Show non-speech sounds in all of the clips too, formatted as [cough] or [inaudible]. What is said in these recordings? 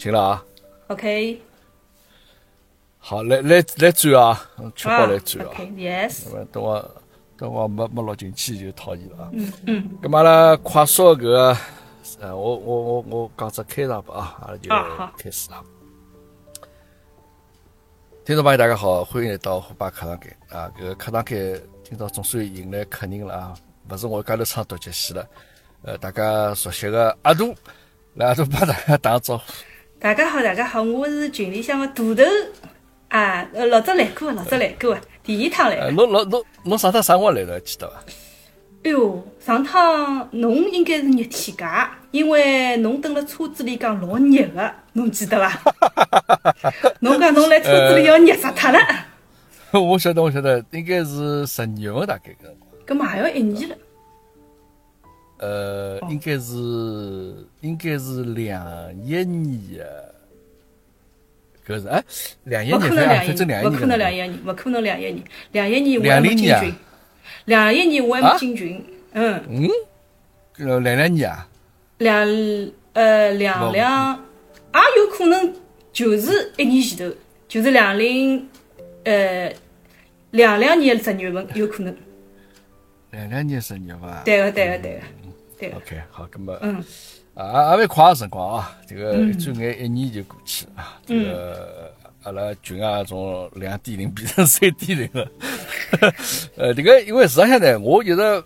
进了啊。OK，好，来来来转啊，确保来转啊。OK，Yes，等我等我没没录进去就讨厌了啊。嗯嗯，咁阿拉快速搿个，呃，我我我我讲只开场白啊，阿拉就开始了。听众朋友，大家好，欢迎来到虎爸课堂间啊！搿个课堂间今朝总算迎来客人了啊，勿是我一家头唱独角戏了。呃，大家熟悉的阿杜，来阿杜帮大家打个招呼。大家好，大家好，我是群里向个大头啊，呃老早来过，老早来过，第一趟来。侬侬侬侬上趟啥辰光来的？记得伐？哎哟，上趟侬应该是热天假，因为侬蹲辣车子里讲老热个，侬记得伐？[laughs] 侬讲侬来车子里要热死脱了，[laughs] 我晓得，我晓得，应该是十二月份大概搿辰光。搿嘛也要一年了。呃，应该是应该是两一年的，搿是哎，两一勿年反正可能两一年，勿可能两一年，勿可能两一年，两一年我还没20年啊？进群，两一年我还没啊进群，嗯，嗯，呃，两两年啊，两呃两两也有可能就是一年前头，就是两零呃两两年十月份有可能，两两年十月份？对个对个对个对，OK，好，那么嗯。啊，也蛮快个辰光啊，这个转眼一年就过去了啊，这个阿拉群啊从两点零变成三点零了，[laughs] 呃，这个因为实际上呢，我一直。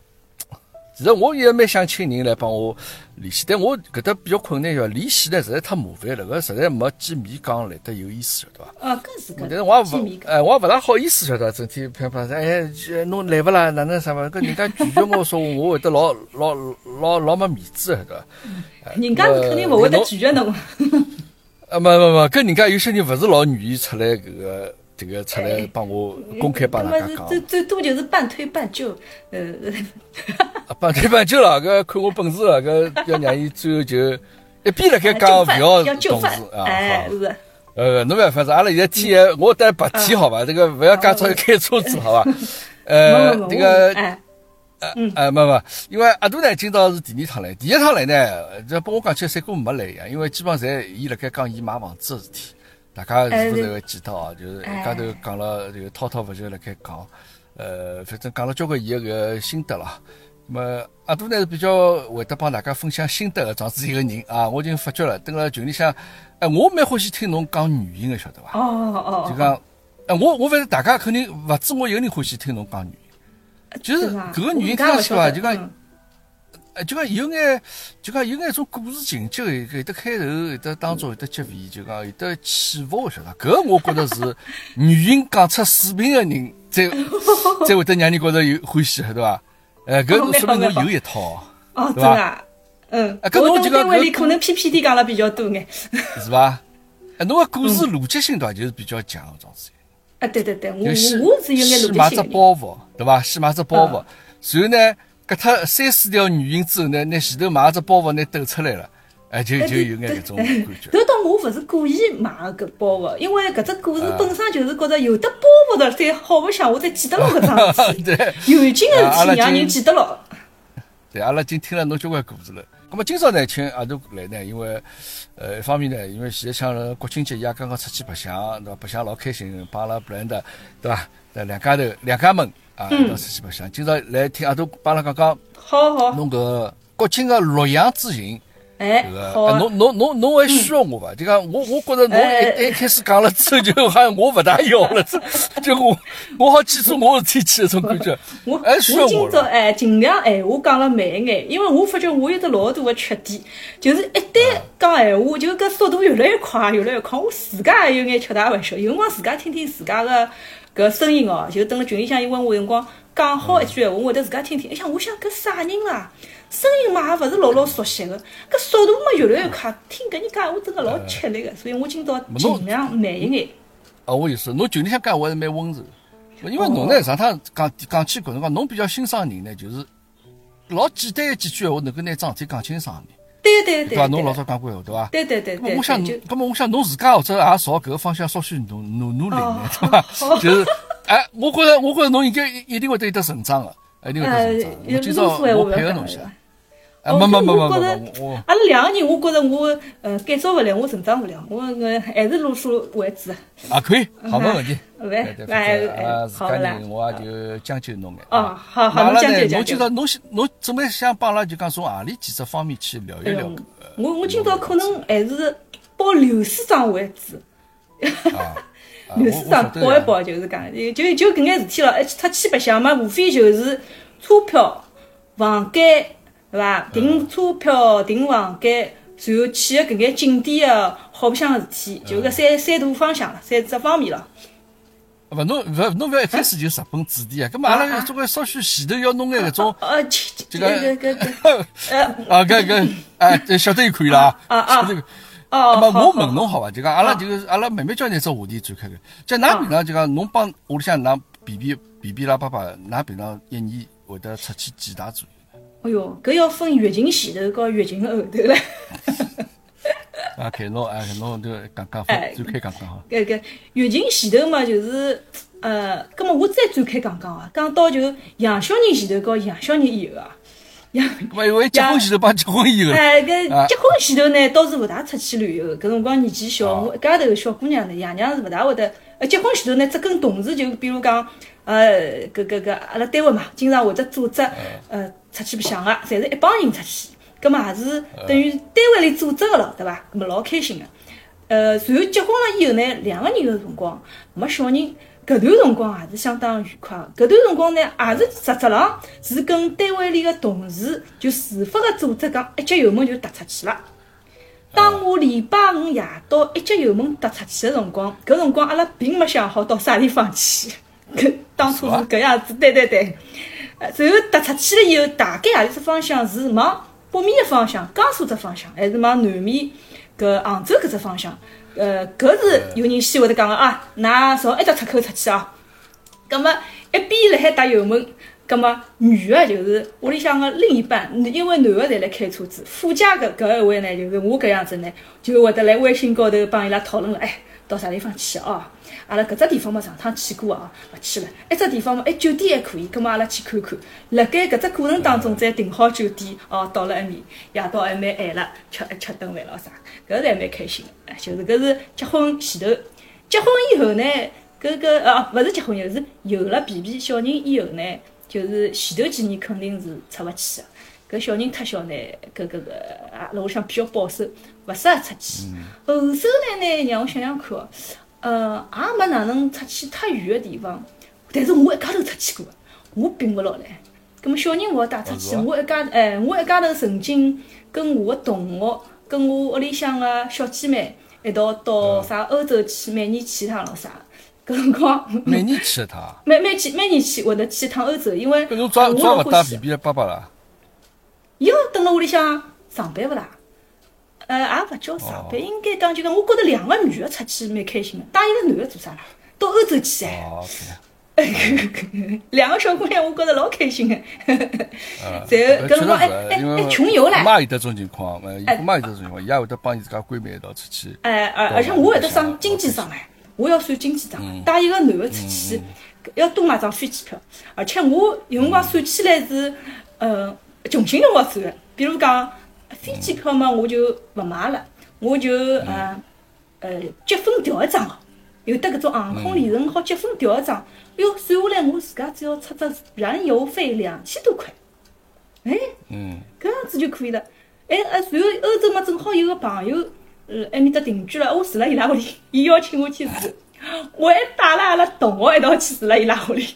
其实我也蛮想请人来帮我联系，但我搿搭比较困难，就联系呢实在太麻烦了，搿实在没见面讲来得有意思，晓得伐？哦，搿是搿，但是我也勿哎，我也勿大好意思，晓得伐？整天偏偏哎，侬来勿啦？哪能啥嘛？搿人家拒绝我说，我会得老 [laughs] 老老老没面子，晓得伐？人家是肯定勿会得拒绝侬，[laughs] 啊，没没没，搿人家有些人勿是老愿意出来搿个这个出来帮我公开帮大家讲，最最多就是半推半就，呃，[laughs] 啊帮推半就了，搿看我本事了，搿要让伊最后就 [laughs] 一边辣盖讲勿要同志，啊。呃，侬勿要反正阿拉现在天，我带白天好伐？这个勿要介早就开车子好伐？[laughs] 呃这个我哎，呃，没没，因为阿杜呢，今朝是第二趟来，第一趟来呢，这帮我讲起来三哥没来呀，因为基本上侪伊辣盖讲伊买房子个事体，大家是勿是会记得哦？就是一家头讲了这个滔滔不绝辣盖讲，呃，反正讲了交关伊个搿个心得啦。那么阿杜呢是比较会得帮大家分享心得个这样子一个人啊，我已经发觉了，蹲辣群里向，哎，我蛮欢喜听侬讲原因个，晓得伐？哦哦哦，就讲，哎，我我反正大家肯定勿止我一个人欢喜听侬讲原因，就是搿个原因我听上去伐，就讲嗯。哎，就讲有眼，就讲有眼种故事情节，有得开头，有得当中，有得结尾，就讲有得起伏，晓得伐？搿我觉着是原因讲出水平的人，才才会得让人觉着有欢喜，对伐？哎，搿说明侬有一套，哦，对吧真啊，嗯，啊搿我侬就讲搿单位里可能 PPT 讲了比较多眼，[laughs] 是伐？哎，侬个故事逻辑性对伐，就是比较强个种子。啊，对对对，我我是有眼逻辑性的人，包袱，对伐？先买只包袱，然后呢，搿脱三四条原因之后呢，拿前头买只包袱拿抖出来了，哎，就就有眼搿种感觉。[laughs] 头到我勿是故意买搿包袱，因为搿只故事本身就是觉着有得包袱的才好白相，我才记得牢搿桩事 [laughs] 有劲个事体让人记得牢。对，阿拉已经听了侬交关故事了。那么今朝呢，请阿杜来呢，因为呃一方面呢，因为现在像了国庆节，伊也刚刚出去白相，对伐？白相老开心，帮阿拉布兰德，对伐？呃两家头两家门啊，一道出去白相。今朝来听阿杜帮阿拉讲讲好好，侬搿国庆个洛阳之行。哎侬侬侬侬还需要我伐？就讲我我觉着侬哎一一开始讲了之后，就好像我勿大要了，[laughs] 这就我我好记住我事体去那种感觉。[laughs] 我还需要我今。朝哎，尽量闲话讲了慢一眼，因为我发觉我有得老大个缺点，就是一旦讲闲话，就搿速度越来越快，越来越快。我自家也有眼吃大玩笑，有辰光自家听听自家个搿声音哦，就等辣群里向，因为我有辰光讲好一句闲话，我会得自家听听，一想我想搿啥人啦？声音嘛也勿是老老熟悉个，搿速度嘛越来越快，听搿人讲闲话真个老吃力个，所以我今朝尽量慢一眼。啊，我意思，侬群里向讲话还是蛮温柔。因为侬呢，上趟讲讲起搿辰光，侬比较欣赏人呢，就是老简单的几句闲话，能够拿桩事体讲清爽的，对对对对吧？侬老对，早讲过闲话，对吧？对对对对，我想，就咁么我想侬自家或者也朝搿个方向稍许努努努力 [laughs] 对伐？就是，哎，我觉着，我觉着侬应该一一定会得有得成长的，一定会得呃成长。，我有今朝我配合侬一下了。哦，没没没我觉没着，阿拉两个人，我觉着我呃改造勿了，我成长勿了，我呃还是读书为主。啊，可以，好没问题。对对，哎哎，好啦。我也就将就侬眼。哦，好好，侬将就将就。侬今朝侬侬准备想帮阿拉就讲从何里几只方面去聊一聊？我我今朝可能还是报刘师长为主。刘师长报一报就是讲，就就搿眼事体咯，一出去白相嘛，无非就是车票、房间。对伐？订车票、订房间，然后去个搿眼景点个好白相个事体，就搿三三大方向了，三只方面了。勿侬勿侬勿要一开始就日本主题啊！搿么阿拉总归稍许前头要弄眼搿种，呃，这个搿搿搿，呃，[laughs] 啊搿搿，哎，晓得就可以了啊啊，晓得。哦，么我问侬好伐？就讲阿拉就是阿拉慢慢叫拿只话题展开个。就㑚平常就讲侬帮屋里向㑚比比比比拉爸爸，㑚平常一年会得出去几大左右？哎哟，搿要分月经前头和月经后头了。[laughs] 啊，开侬哎，侬都讲讲，展开讲讲好。搿搿月经前头嘛，就是呃，葛末我再展开讲讲啊，讲到就养小人前头和养小人以后啊。养。么因为结婚前头帮结婚以后。哎，搿结婚前头呢，倒是勿大出去旅游。搿辰光年纪小，我一家头小姑娘呢，爷娘是勿大会得。呃，结婚前头呢，只跟同事就比如讲，呃，搿搿搿阿拉单位嘛，经常会得组织呃。出去白相个，侪是一帮人出去，葛末也是等于单位里组织个了，对伐？葛末老开心个。呃，随后结婚了以后呢，两个人个辰光没小人，搿段辰光也是相当愉快。搿段辰光呢，也是实质浪是跟单位里个同事就自发个组织讲，一脚油门就踏出去了。当我礼拜五夜到一脚油门踏出去的辰光，搿辰光阿拉并没想好到啥地方去，搿当初是搿样子，对对对。然后踏出去了以后，大概何里只方向是往北面的方向，江苏只方向，还是往南面搿杭州搿只方向？呃，搿是有人先会得讲个啊，㑚从埃只出口出去啊。葛末一边辣海打油门，葛末女个就是屋里向个另一半，因为男个侪辣开车子，副驾搿搿一位呢，就是我搿样子呢，就会得辣微信高头帮伊拉讨论了，哎，到啥地方去哦？阿拉搿只地方嘛，上趟去过啊，勿去了。一只地方嘛，哎，酒店还可以，葛末阿拉去看看。辣盖搿只过程当中，再订好酒店，哦，到了埃面，夜到还蛮晚了，吃一吃顿饭咯啥，搿是还蛮开心个。就是搿是结婚前头，结婚以后呢，搿个哦，勿是结婚以后，是有了 B B 小人以后呢，就是前头几年肯定是出勿去个。搿小人太小呢，搿搿个啊，辣屋里向比较保守，勿适合出去。后首来呢，让我想想看哦。呃，也没哪能出去太远的地方，但是我一家头出去过，我并勿落来。葛么小人我要带出去，我一家哎，我一家头曾经跟我的同学，跟我屋里向的小姐妹一道到啥欧洲去，每年去一趟咯啥。搿辰光每年去一趟。[laughs] 每每去每年去会得去一趟欧洲，因为侬抓抓勿带 B B 的爸爸啦？伊要蹲辣屋里向上班勿啦？呃，也勿叫上班，应该讲就讲，我觉着两个女的出去蛮开心的。带一个男个做啥啦？到欧洲去哎！[laughs] 两个小姑娘，我觉着老开心的。[laughs] 然后搿辰光哎哎哎穷游唻！妈有得种情况，哎，妈有得种情况，伊也会得帮伊自家闺蜜一道出去。哎，而而且我会得算经济账哎，我要算经济舱，带一个男个出去要多买张飞机票，而且我有辰光算起来是呃穷心辰光算的，比如讲。飞机票嘛，我就勿买了，我就呃呃积分调一张哦，有得搿种航空里程好积分调一张，哟，算下来我自家只要出只燃油费两千多块，哎，嗯，搿样子就可以了，哎呃，然后欧洲嘛正好有个朋友呃埃面搭定居了，我住辣伊拉屋里，伊邀请我去住，我还带了阿拉同学一道去住辣伊拉屋里。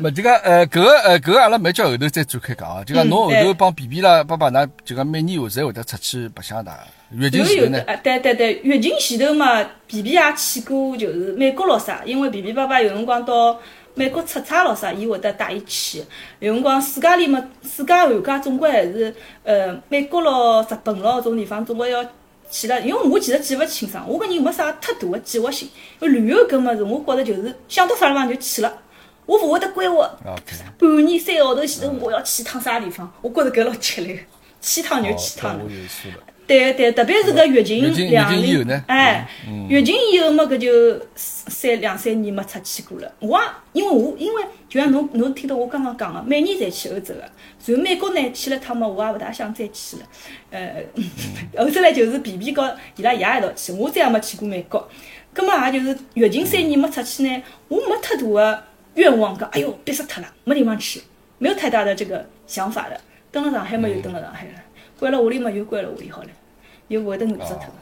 没这个呃，搿个呃，搿个阿拉没叫后头再展开讲啊。就讲侬后头帮 B B 啦，爸爸㑚就讲每年会侪会得出去白相的。月经前头呢？对对对，月经前头嘛，B B 也去过，就是美国咯啥。因为 B B 爸爸有辰光到美国出差咯啥，伊会得带伊去。有辰光世界里嘛，世界寒假总归还是呃美国咯、日本咯种地方总归要。去了，因为我其实记勿清爽，我个人没啥太大的计划性。因为旅游搿物事，我觉着就是想到啥地方就去了，我勿会得规划。半年三个号头前头我要去趟啥地方，我觉着搿老吃力，去趟就去趟。对对，特别是搿疫情两年，哎，疫情以后嘛，搿就三两三年没出去过了。我因为我因为就像侬侬听到我刚刚讲个，每年侪去欧洲个，然后美国呢去了趟嘛，我也勿大想再去了。呃，[laughs] 后头来就是皮皮和伊拉爷一道去，我再也没去过美国。葛末也就是疫情三年没出去呢，我没太大个愿望，讲哎哟憋死脱了，没地方去，没有太大的这个想法了。蹲辣上海嘛，又蹲辣上海了。关了屋里嘛，又关了屋里好了，又勿会得饿死脱个。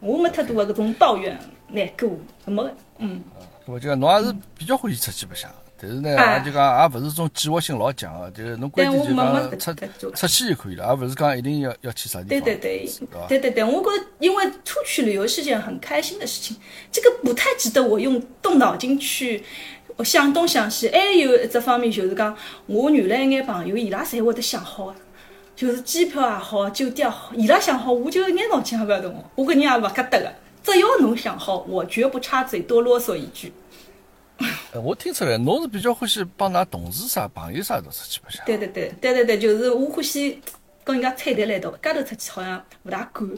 我没太多个搿种抱怨、难过，没个，嗯。我就讲侬还是比较欢喜出去白相，但是呢，也就讲也勿是种计划性老强个，就是侬关键就讲出出去就可以了，而勿是讲一定要要去啥地方。对对对，对对对，我觉得因为出去旅游是件很开心的事情，这个不太值得我用动脑筋去想东想西。还有一只方面就是讲，我原来一眼朋友伊拉侪会得想好个。就是机票也好，酒店也好，伊拉想好，我就一眼脑筋也勿要动。我搿人也勿疙瘩个，只要侬想好，我绝不插嘴多啰嗦一句。[laughs] 我听出来，侬是比较欢喜帮㑚同事啥、朋友啥都出去白相。对对对，对对对，就是我欢喜跟人家踩台来道，街头出去好像勿大敢，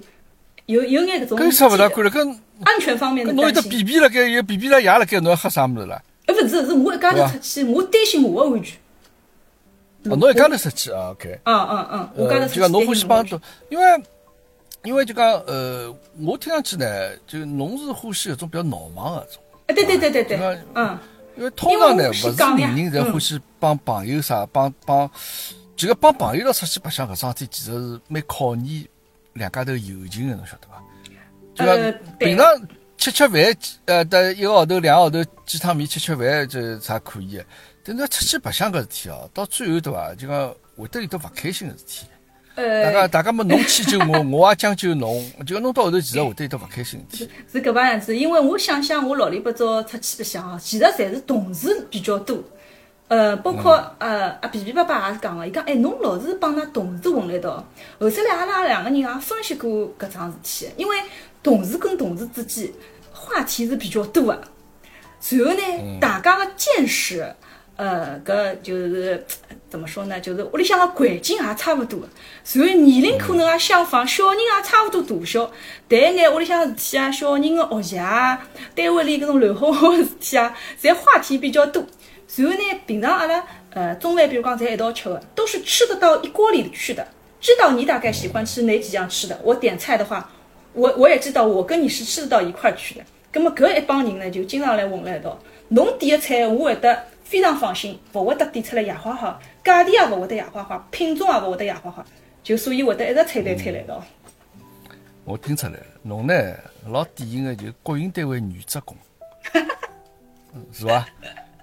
有有眼搿种。跟啥勿大敢了？跟安全方面的侬有得比比辣盖，有比比辣夜辣盖，侬要喝啥物事啦？呃，勿是，是我一家头出去，我担心我的安全。哦，侬一家头出去啊？OK。嗯嗯嗯，我家头出去。就讲侬欢喜帮多，因为因为就讲呃，我听上去呢，就侬是欢喜搿种比较闹忙个种。哎，对对对对对。嗯。因为通常呢，勿是人人侪欢喜帮朋友啥，帮帮，就个帮朋友一道出去白相搿桩事体，其实是蛮考验两家头友情的，侬晓得伐？就讲平常吃吃饭，呃，得一个号头、两个号头几趟面吃吃饭，就啥可以。但是出去白相搿事体哦，到最后对伐？就讲会得有得勿开心个事体。呃，大家大家么侬迁就我，[laughs] 我也将就侬，就弄到后头其实会得有得勿开心事体。是搿帮样子，因为我想想，我老里八早出去白相哦，其实侪是同事比较多。呃，包括呃阿皮皮爸爸也是讲个，伊讲哎，侬老是帮㑚同事混辣一道。后头来阿拉两个人也分析过搿桩事体，因为同事跟同事之间话题是比较多个，然后呢，大家个见识。呃，搿就是怎么说呢？就是屋里向个环境也差勿多，然后年龄可能也相仿，小人也差勿多大小，但眼屋里向事体啊，小人个学习啊，单位里搿种乱哄哄个事体啊，侪话题比较多。然后呢，平常阿拉呃中饭，比如讲在一道吃个，都是吃得到一锅里去的。知道你大概喜欢吃哪几样吃的，我点菜的话，我我也知道我跟你是吃得到一块去的。葛么搿一帮人呢，就经常来混辣一道。侬点个菜，我会得。非常放心，勿会得点出来野花花，价钿也勿会得野花花，品种也勿会得野花花，就所以会得一直采来采来道。我听出来了，侬呢老典型的就国营单位女职工，[laughs] 是伐？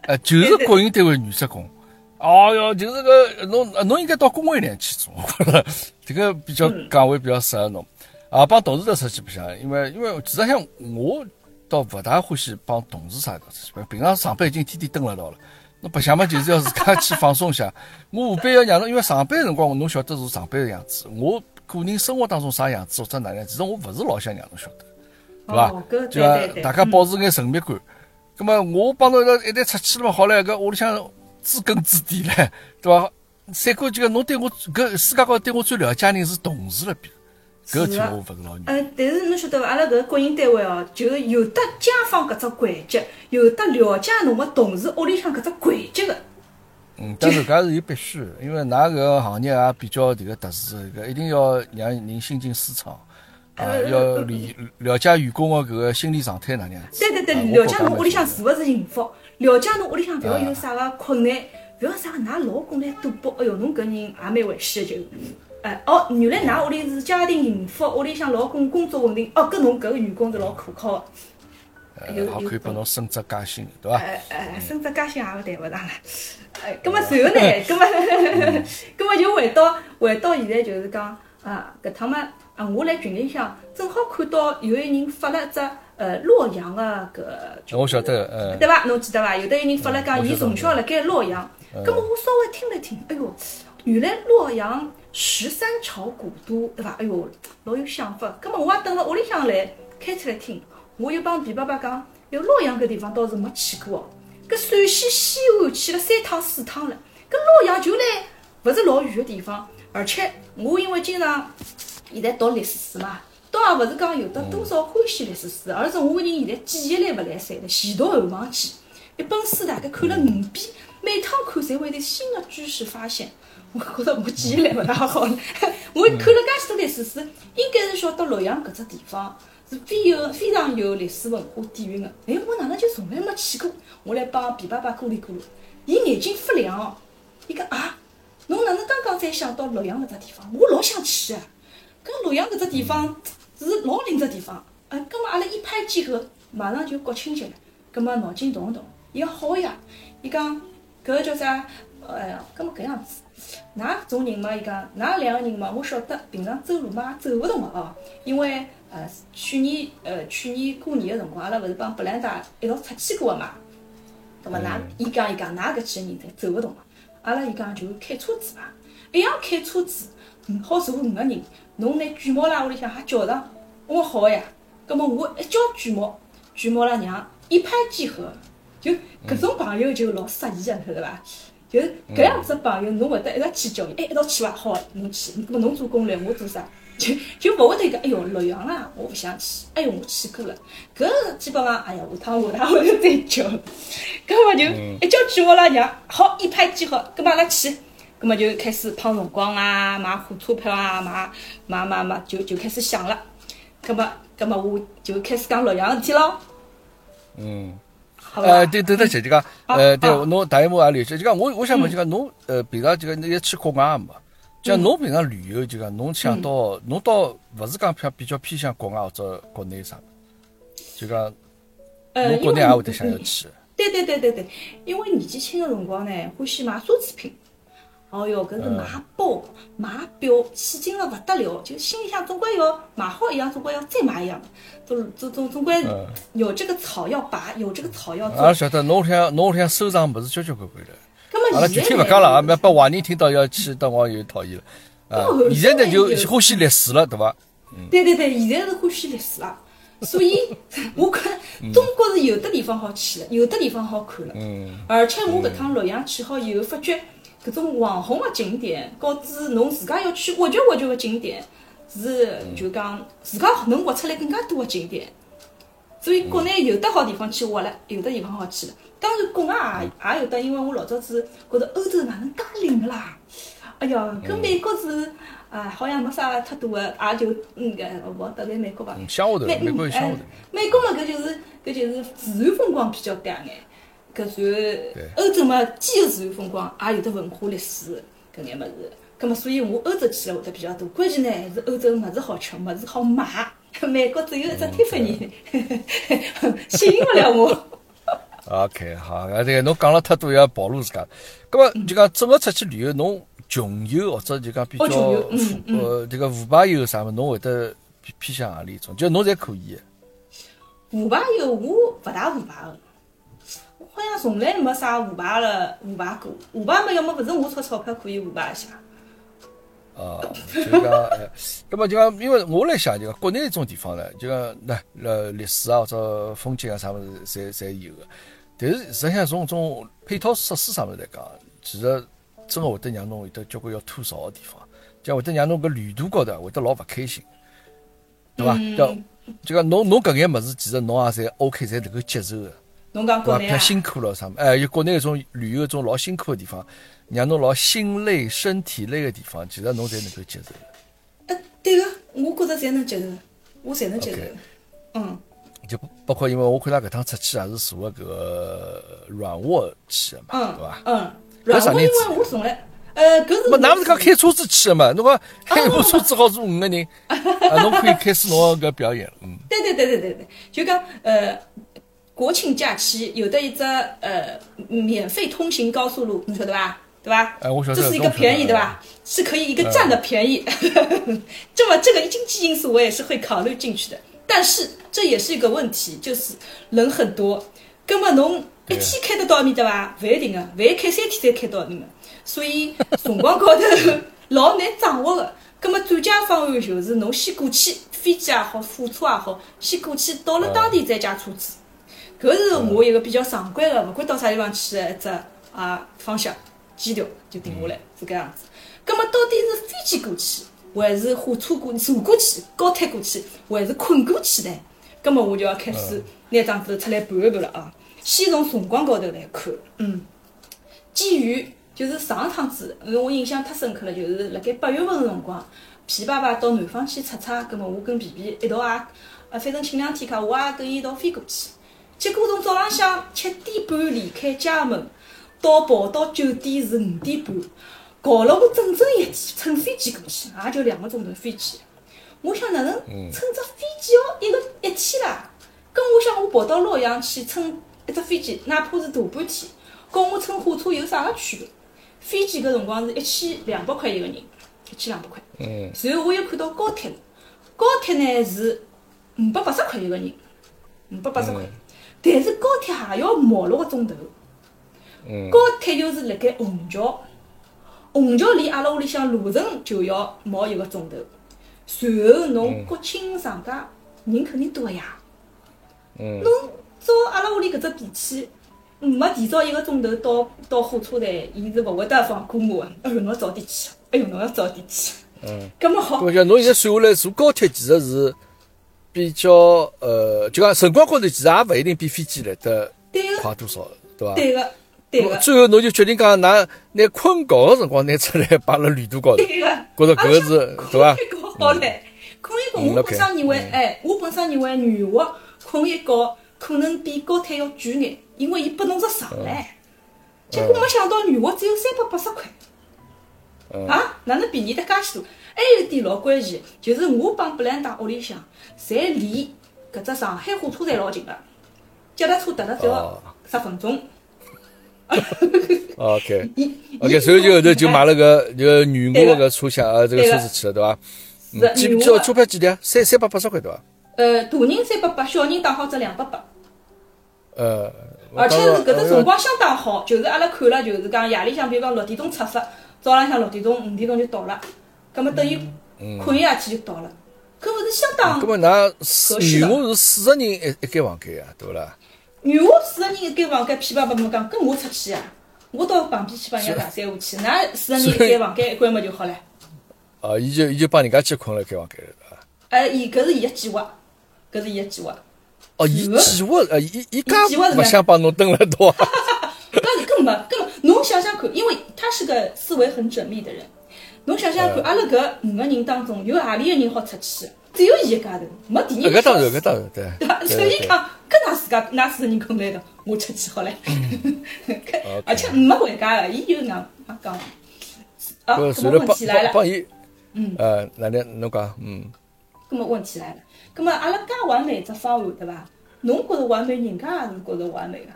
呃，就是国营单位女职工。哦哟，就是个侬侬应该到工会里去做，我觉着这个比较岗位比较适合侬。啊，帮同事都出去白相，因为因为其实像我倒勿大欢喜帮同事啥的出去，平常上班已经天天蹲辣道了。侬白相嘛，就是要自家去放松一下。我下班要让侬，因为上班辰光侬晓得是上班的样子。我个人生活当中啥样子或者哪样，其实我勿是老想让侬晓得，对伐？就讲大家保持眼神秘感。咁么我帮侬一旦一旦出去了嘛，好了，搿屋里向知根知底唻，对伐？三哥就讲侬对我搿世界高头对我最了解人是同事了，边。搿体我勿是老呃，但是侬晓得伐？阿拉搿国营单位哦，就是有得家访搿只环节，有得了解侬个同事屋里向搿只环节个。嗯，但是搿是有必须，因为㑚搿个行业也比较迭个特殊，搿一定要让人心静思畅，啊，要理了解员工个搿个心理状态哪能样子。对对对，了解侬屋里向是勿是幸福，了解侬屋里向勿要有啥个困难，勿要啥个㑚老公来赌博，哎哟，侬搿人也蛮危险个就。哎哦，原来㑚屋里是家庭幸福，屋里向老公工作稳定。哦，搿侬搿个员工是老可靠个，有好可以帮侬升职加薪，对伐？哎哎，升职加薪也勿谈勿上了。哎，葛末随后呢？[laughs] 葛末，[laughs] 葛末就回到回到现在，就是讲啊，搿趟嘛，啊，我辣群里向正好看到有一人发了只呃洛阳个搿，我晓得，呃，对伐？侬记得伐？有的一人发了讲，伊从小辣盖洛阳，葛末我稍微听了听，哎哟，原来洛阳。十三朝古都，对伐？哎哟，老有想法。葛末我也等了屋里向来开出来听。我又帮皮爸爸讲，哟，洛阳搿地方倒是没去过哦。搿陕西西安去了三趟四趟了，搿洛阳就来勿是老远个地方。而且我因为经常现在读历史书嘛，倒也勿是讲有得多少欢喜历史书，而是我个人现在记忆力勿来三了，前读后忘记。一本书大概看了五遍，每趟看侪会有新的知识发现。我觉着我记忆力勿大好。[laughs] 我看了介许多历史书，应该是晓得洛阳搿只地方是非有非常有历史文化底蕴的。哎，我哪能就从来没去过？我来帮皮爸爸咕哩咕噜，伊眼睛发亮哦。伊讲啊，侬哪能刚刚才想到洛阳搿只地方？我老想去啊！搿洛阳搿只地方是老灵只地方。哎，葛末阿拉一拍即合，马上就国庆节了。葛末脑筋动一动，伊讲好呀。伊讲搿叫啥？哎呀，葛末搿样子。㑚种人嘛，伊讲，㑚两个人嘛，我晓得平常走路嘛也走勿动个哦，因为呃去年呃去年过年个辰光，阿拉勿是帮布兰达一道出去过个嘛，葛末㑚伊讲伊讲，㑚搿几个人侪走勿动个，阿拉伊讲就开车子伐，一样开车子，五，好坐五个人，侬拿卷毛啦屋里向还叫上，我讲好呀，葛末我一叫卷毛，卷毛拉娘一拍即合，就搿种朋友就老适宜个，晓得伐？就是搿样子朋友，侬会得一直去叫伊，哎，一道去伐？好，侬去。咾么侬做攻略，我做啥？就就勿会得讲，哎哟，洛阳啊，我勿想去。哎哟，我去过了。搿基本上，哎呀，下趟下趟我就再叫。搿么就一叫去我拉娘，好一拍即合，搿么阿拉去。搿么就开始胖辰光啊，买火车票啊，买买买买，就就开始想了。搿么搿么我就开始讲洛阳事体咯。嗯。呃，对，对得起就讲，呃，对，侬大一模也了解，就讲我，我想问就讲侬，呃，平常就讲你去国外嘛？就讲侬平常旅游就讲侬想到，侬到勿是讲偏比较偏向国外或者国内啥？就讲，侬国内也会得想要去？对对对对对，因为年纪轻个辰光呢，欢喜买奢侈品。哦哟，搿是买包、买表，起劲了勿得了，就心里想总归要买好一样，总归要再买一样，总总总总归有这个草要拔，有这个草要做。俺晓得，侬屋里向侬屋里向收藏物事交交关关的。那么具体勿讲了啊，别把坏人听到要去当网友讨厌了。啊，现在呢就欢喜历史了，对伐？对对对，现在是欢喜历史了，所以 [laughs] 我看中国是有的地方好去了，有的地方好看了。嗯。而且我搿趟洛阳去好以后，发觉。搿种网红个景点，告知侬自家要去挖掘挖掘个景点，是就讲自家能挖出来更加多个景点。所以国内有的好地方去挖了，有的地方好去了。当然国外也也有的，因为我老早子觉着欧洲哪能介灵个啦？哎哟，跟美国是啊，好像没啥太多个，也就嗯个勿得罪美国吧。乡下头，美国乡下头。美国嘛，搿就是搿就是自然风光比较嗲眼。搿算欧洲嘛，既有自然风光，也有得文化历史搿眼物事。葛末所以我欧洲去了会得比较多。关键呢还是欧洲物事好吃，物事好买。美国只有一只 Tiffany，[laughs] 吸引勿了我。OK，好，啊，这个侬讲了太多要暴露自家。葛末就讲整个出去旅游，侬穷游或者就讲比较呃这个腐败游啥物，侬会得偏偏向何里一种？就侬侪可以。腐败游我勿大腐败个。好像从来没啥胡牌了，胡牌过，胡牌么，要么勿是我出钞票可以胡牌一下。哦，就讲，那么就讲，因为我来想，就讲国内这种地方呢，就讲那呃历史啊或者风景啊啥物事，侪侪有个。但是实际上从种配套设施上面来讲，其实真个会得让侬有得交关要吐槽个地方，就会得让侬搿旅途高头会得老勿开心，对伐？就就讲侬侬搿眼物事，其实侬也侪 OK，侪能够接受个。侬讲国内啊，辛苦了啥么？哎，有国内一种旅游一种老辛苦的地方，让侬老心累、身体累的地方，其实侬才能够接受。呃，对个，我觉着才能接受，我才能接受。嗯。就包括因为我看他搿趟出去也是坐个搿个软卧去的嘛，对伐？嗯。软卧因为我从来，呃，搿是。么，㑚勿是讲开车子去的嘛？侬讲 [laughs] 开部车子好坐五个人，啊，侬可以开始侬搿表演了。嗯。对对对对对对，就讲呃。国庆假期有的一只呃免费通行高速路，你晓得吧？对吧？哎，我晓得。这是一个便宜，对吧？是可以一个站的便宜。[laughs] 这么这个经济因素我也是会考虑进去的，但是这也是一个问题，就是人很多，根本侬一天开得到面对吧？不一定啊，万一开三天才开到那么，所以 [laughs] 辰光高头 [laughs] 老难掌握的。那么最佳方案就是侬先过去，飞机也好，火车也好，先过去，到了当地再加车子。搿是我一个比较常规个，勿管到啥地方去的一只啊方向基调就定下来是搿样子。葛末到底是飞机过去，还是火车过坐过去，高铁过去，还是困过去呢？葛末我就要开始拿张纸出来盘一盘了啊！先从辰光高头来看，嗯，基于就是上趟子，我印象太深刻了，就是辣盖八月份个辰光，皮爸爸到南方去出差，葛末我跟皮皮一道啊，啊，反正请两天假，我也跟伊一道飞过去。结果从早浪向七点半离开家门，到跑到酒店是五点半，搞了我整整一天，乘飞机过去，也就两个钟头飞机。我想哪能乘只飞机哦一个一天啦？跟我想我跑到洛阳去乘一只飞机，哪怕是大半天，跟我乘火车有啥个区别？飞机搿辰光是一千两百块一个人，一千两百块。嗯。然后我又看到高铁了，高铁呢是五百八十块一个人，五百八十块。但是高铁还要冒六个钟头，高铁就是辣盖虹桥，虹桥离阿拉屋里向路程就要冒一个钟头。随后侬国庆长假人肯定多个呀，侬照阿拉屋里搿只脾气，没提早一个钟头到到火车站，伊是勿会得放过我个。哎哟，侬早点去，哎哟，侬要早点去。嗯，搿么好。侬现在算下来坐高铁其实是。比较呃，就讲辰光高头，其实也勿一定比飞机来得快多少，对伐？对个，对个。最后侬就决定讲，拿拿困觉个辰光拿出来摆辣旅途高头。觉着搿个是对伐？困一觉好唻，困一觉我本身认为，哎，我本身认为女卧困一觉可能比高铁要贵眼，因为伊拨侬只床唻。结果没想到女卧只有三百八十块。啊？哪能便宜得介许多？还有点老关键，就是我帮布兰达屋里向，侪离搿只上海火车站老近个，脚踏车踏了只要十分钟。[laughs] OK，OK，所以就后头就买了个就女卧个车厢呃，这个车子去了，对伐？是几交车票几钿啊？三三百八十块，对伐？呃，大人三百八，小人打好只两百八。呃，而且是搿只辰光相当好，就是阿拉看了，就是讲夜里向，比如讲六点钟出发，早浪向六点钟、五点钟就到了。葛么等于困一夜天就到了，搿勿是相当葛末㑚四女卧是四个人一一间房间呀，对勿啦？女卧四个人一间房间，屁爸爸侬讲跟我出去呀？我到旁边去帮人家打三胡去，㑚四个人一间房间一关门就好了。哦，[laughs] 伊就伊就帮人家去困了一间房间了，对伐？哎，伊搿是伊个计划，搿是伊个计划。哦，伊计划呃，伊伊家勿想帮侬蹲了多。[laughs] 搿是根本根本，侬想想看，因为他是个思维很缜密的人。侬想想看，阿拉搿五个人当中，有何里个人好出去？只有伊一家头，没第二个。搿当然，搿当然，对。对伐？所以讲，搿㑚自家，㑚四个人困来的，我出去好唻。[laughs] 而且没回家个，伊就讲讲。啊，搿么问题来了。帮伊。嗯。呃，哪能侬讲？嗯。搿么问题来了，搿么阿拉介完美只方案，对伐？侬觉着完美，人家也是觉着完美个。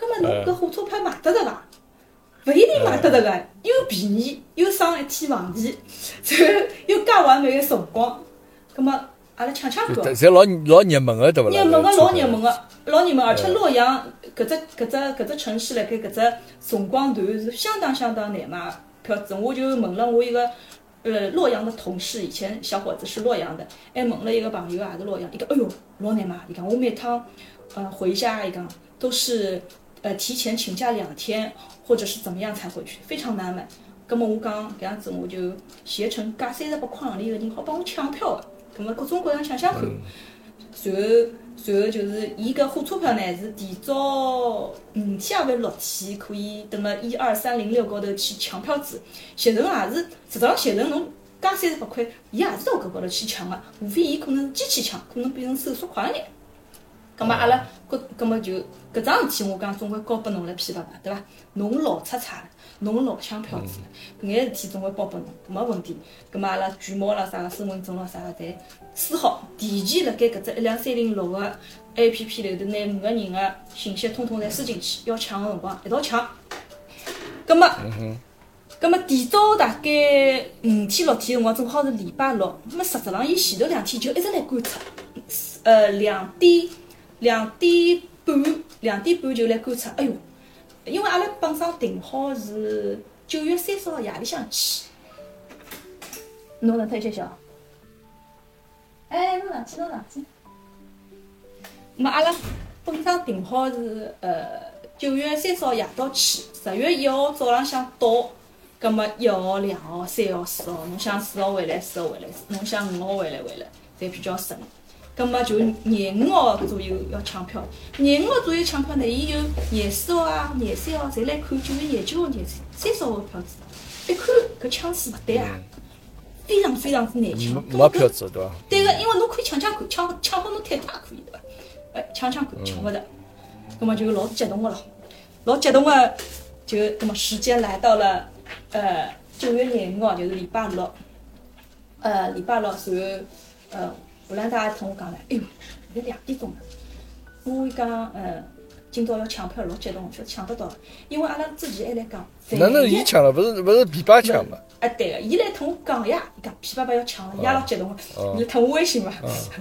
搿么侬搿火车票买得着伐？勿一定买得着个，又便宜又省一天房钱，[laughs] 然后又介完美个辰光，葛末阿拉抢抢看。侪老老热门个，对勿啦？热门个老热门个，老热门，而且洛阳搿只搿只搿只城市辣盖搿只辰光段是相当相当难买票子。我就问了我一个呃洛阳的同事，以前小伙子是洛阳的，还问了一个朋友也是洛阳，伊讲哎哟老难买，伊讲我每趟呃回家伊讲都是呃提前请假两天。或者是怎么样才回去，非常难买。葛么我讲搿样子，我就携程加三十八块行钿个人好帮我抢票个。葛么各种各样想想看，随后随后就是伊搿火车票呢是提早五天也勿六天，可以等了一二三零六高头去抢票子。携程也是，实际上携程侬加三十八块，伊也是到搿高头去抢个，无非伊可能是机器抢，可能变成手速快一眼。葛么阿拉搿葛么就搿桩事体，我讲总归交拨侬来批发吧，对伐？侬老出差了，侬老抢票子了，搿眼事体总归包拨侬，没问题。葛末阿拉卷毛啦啥个身份证咯啥个，侪输好，提前辣盖搿只一两三零六个 A P P 里头，拿五个人个信息统统侪输进去，要抢个辰光一道抢。葛末，葛末提早大概五天六天辰光，正好是礼拜六。那么实质上，伊前头两天就一直来观察，呃，两点。两点半，两点半就来观察。哎哟，因为阿拉本身定好是九月三十号夜里向去。侬能推些小？哎，侬上去，侬上去。那么阿拉本身定好是呃九月三十号夜到去，十月一号早浪向到。葛么一号、两号、三号、四号，侬想四号回来，四号回来，侬想五号回来回来，侪比较顺。葛末就廿五号左右要抢票，廿五号左右抢票呢，伊有廿四号啊、廿三号，侪来看，就是廿九号、廿三十号个票子，一看搿抢次勿对啊，非常非常之难抢。没票子对伐？对个，因为侬可以抢抢看，抢抢好侬太大可以对伐？哎，抢抢看，抢勿着，葛末就老激动个咯，老激动个，就葛末时间来到了。呃，九月廿五号就是礼拜六，呃，礼拜六，然后，呃，吴兰达同我讲了，哎哟，现在两点钟了，我讲，呃，今朝要抢票，老激动，晓得抢得到，因为阿拉之前还来讲，哪能伊抢了？不是不是琵琶抢嘛？哎，对个，伊来同我讲呀，伊讲琵琶爸要抢了，伊也老激动个，伊同我微信嘛，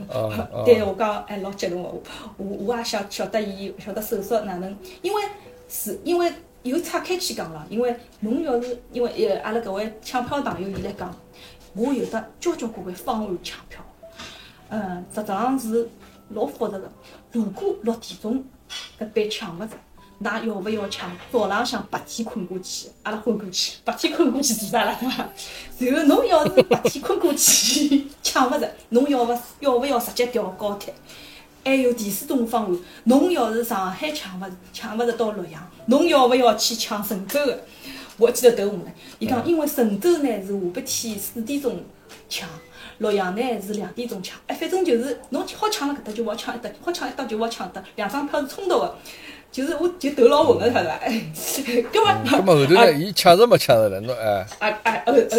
[laughs] 对我讲，哎，老激动个，我我也晓晓得伊晓得手速哪能，因为是因为。又岔开去讲了，因为侬要是因为呃阿拉搿位抢票朋友伊来讲，我有的交交关关方案抢票，嗯，实际上是老复杂的。如果六点钟搿班抢勿着，㑚要勿要抢早浪向白天困过去？阿拉昏过去，白天困过去做啥啦？对伐？然后侬要是白天困过去 [laughs] 抢勿着，侬要勿要勿要直接调高铁？还有第四种方案，侬要是上海抢勿抢勿着到洛阳，侬要勿要去抢郑州个？我记得头下来，伊讲因为郑州呢是下半天四点钟抢，洛阳呢是两点钟抢。哎，反正就是侬好抢了搿搭就好抢一搭，好抢一搭就好抢一搭，两张票是冲突个，就是我就头老混个，晓得伐？哎，[laughs] 搿么，搿么后头呢？伊抢着没抢着了？侬哎。哎哎后后头，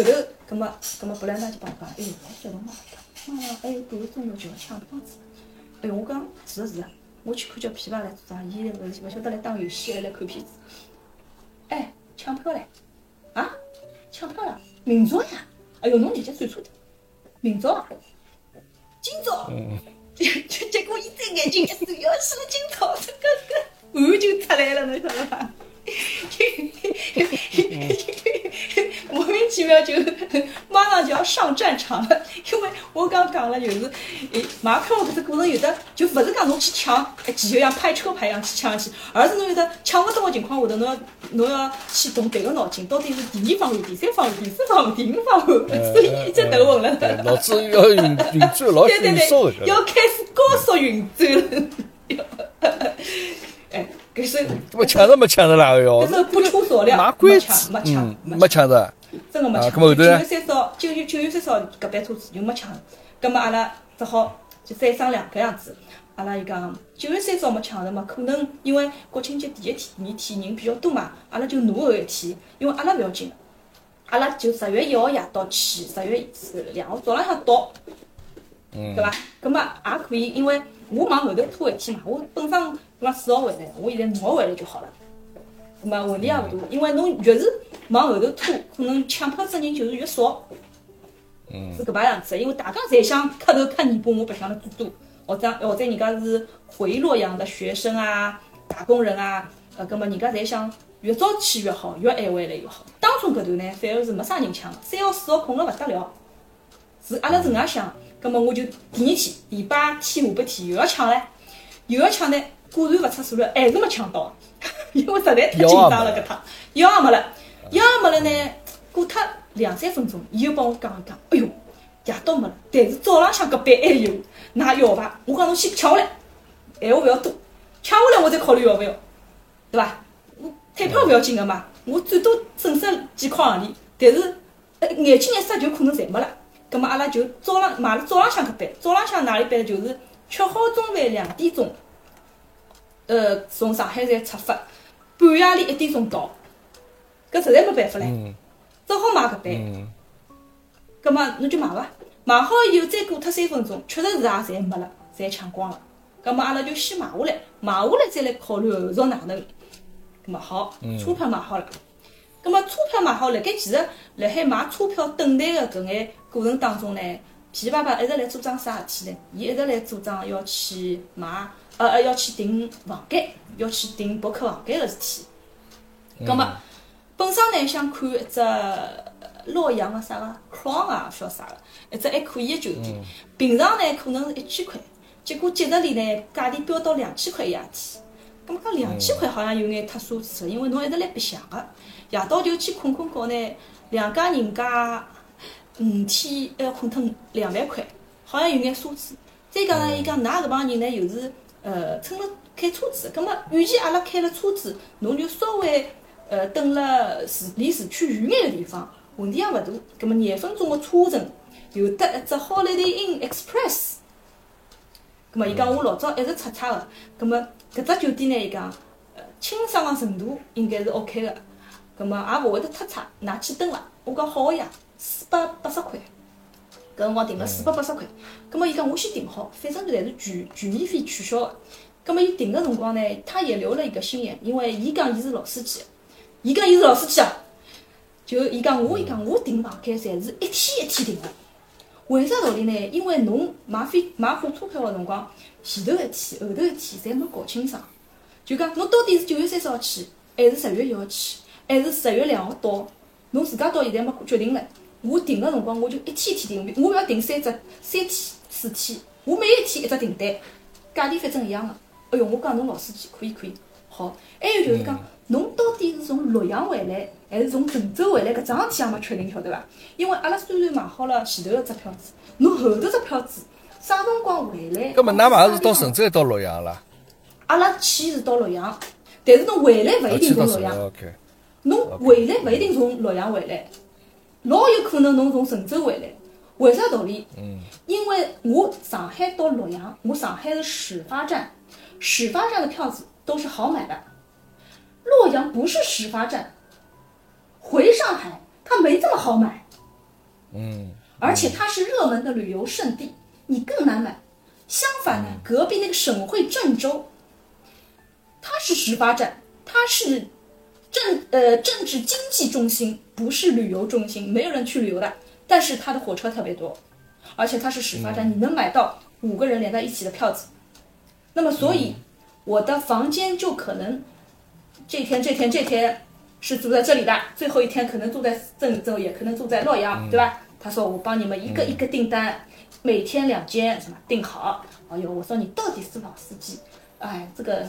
搿么搿么布兰达就帮我讲，哎，好激动嘛！啊，还有半个钟头就要抢票子。哎，我讲是是，我去看叫琵琶来做啥？伊勿勿晓得来打游戏，还来看片子。哎，抢票唻！啊，抢票了！明朝呀！哎哟，侬年纪算错的，明朝，今朝。嗯。结结果伊睁眼睛一闪，要死了！今朝这个这个汗就出来了，侬晓得伐？莫名其妙就马上就要上战场了，因为我刚讲了，就是诶买票搿只过程有的就勿是讲侬去抢，就像拍车牌一样去抢去，而是侬有的抢勿到个情况下头，侬要侬要去动迭个脑筋，到底是第二方案、第三方案、第四方案、第五方案，所以一直头昏了。脑子要运运转老迅速的，要开始高速运转了。[laughs] 哎。搿是，我抢着没抢着啦？哟，搿是不出所料，没抢，没抢，没抢着，真个没抢。九月三十号，九月九月三十号搿班车子就没抢，葛末阿拉只好就再商量搿样子。阿拉伊讲九月三十号没抢着嘛，可能因为国庆节第一天、第二天人比较多嘛，阿拉就挪后一天，因为阿拉勿要紧，阿拉就十月一号夜到去，十月是两号早浪向到，对伐？葛末也可以，因为我往后头拖一天嘛，我本身。那四号回来，我现在五号回来就好了。那么问题也勿大，因为侬越是往后头拖，可能抢票子人就是越少。嗯。是搿把样子，因为大家侪想磕头磕尾巴，我白相了最多。或者或者人家是回洛阳的学生啊、打工人啊，呃，葛末人家侪想越早去越好，越晚回来越好。当中搿段呢，反而是没啥人抢，三号四号空了勿得了。是阿拉正样想，葛末我就第二天礼拜天下半天又要抢唻，又要抢呢。果然勿出所料，还是没抢到，因为实在太紧张了。搿趟药也没了，药也没了呢。过脱两三分钟，伊又帮我讲一讲，哎哟，夜到没了，但是早浪向搿班还有，㑚要伐？我讲侬先抢下来，闲话勿要多，抢下来我再考虑要勿要，对伐？我退票勿要紧个嘛，我最多损失几块行钿，但是呃眼睛一眨就可能侪没了。葛末阿拉就早浪买了早浪向搿班，早浪向哪里班就是吃好中饭两点钟。呃，从上海站出发，半夜里一点钟到，搿实在没办法唻，只好买搿班。葛末侬就买伐，买好以后再过脱三分钟，确实是也侪没了，侪抢光了。葛末阿拉就先买下来，买下来再来考虑后续哪能。葛末好，车票买好了。葛末车票买好了，盖其实辣海买车票等待个搿眼过程当中呢，皮皮爸爸一直来主张啥事体呢？伊一直来主张要去买。呃呃，要去订房间，要去订博客房间个事体。葛末本身呢想看一只洛阳个啥个 Crown 啊，晓得啥个，一只还可以个酒店。平常呢可能是一千块，结果节日里呢价钿飙到两千块一夜天。葛末讲两千块好像有眼太奢侈了，因为侬一直来白相个，夜到就去困困觉呢，两家人家五天还要困脱两万块，好像有眼奢侈。再加上，伊讲㑚搿帮人呢，又是呃乘了开车子，葛末与其阿拉开了车子，侬就稍微呃等了市离市区远眼个地方，问题也勿大。葛末廿分钟个车程，有得一只 Holiday Inn Express。葛末伊讲我老早一直出差个，葛末搿只酒店呢，伊讲呃清爽个程度应该是 OK 个，葛末也勿会得出差，㑚去蹲伐？我讲好个呀，四百八十块。搿辰光订了四百八十块，葛末伊讲我先订好，反正侪是全全免费取消个。葛末伊订个辰光呢，他也留了一个心眼，因为伊讲伊是老司机，伊讲伊是老司机啊，就伊讲我伊讲我订房间侪是一天一天订个。为啥道理呢？因为侬买飞买火车票个辰光，前头一天、后头一天侪没搞清爽，就讲侬到底是九月三十号去，还是十月一号去，还是十月两号到，侬自家到现在没决定唻。我订个辰光我就一天一天订，我勿要订三只、三天、四天，我每一天一只订单，价钿反正一样个。哎哟，我讲侬老司机可以可以，好。还有就是讲，侬到底是从洛阳回来，还是从郑州回来？搿桩事体也没确定，晓得伐？因为阿拉虽然买好了前头个只票子，侬后头只票子啥辰光回来？搿么㑚买是到郑州还是到洛阳啦？阿拉去是到洛阳，但是侬回来勿一定从洛阳。侬回来勿一定从洛阳回来，老有可能侬从郑州回来。为啥道理？嗯。因为我上海到洛阳，我上海的始发站，始发站的票子都是好买的。洛阳不是始发站，回上海它没这么好买。嗯。而且它是热门的旅游胜地，你更难买。相反呢，隔壁那个省会郑州，它是始发站，它是政呃政治经济中心，不是旅游中心，没有人去旅游的。但是它的火车特别多，而且它是始发站，你能买到五个人连在一起的票子。那么，所以我的房间就可能这天、这天、这天是住在这里的，最后一天可能住在郑州，也可能住在洛阳，对吧？他说我帮你们一个一个订单，每天两间，什么订好。哎呦，我说你到底是老司机，哎，这个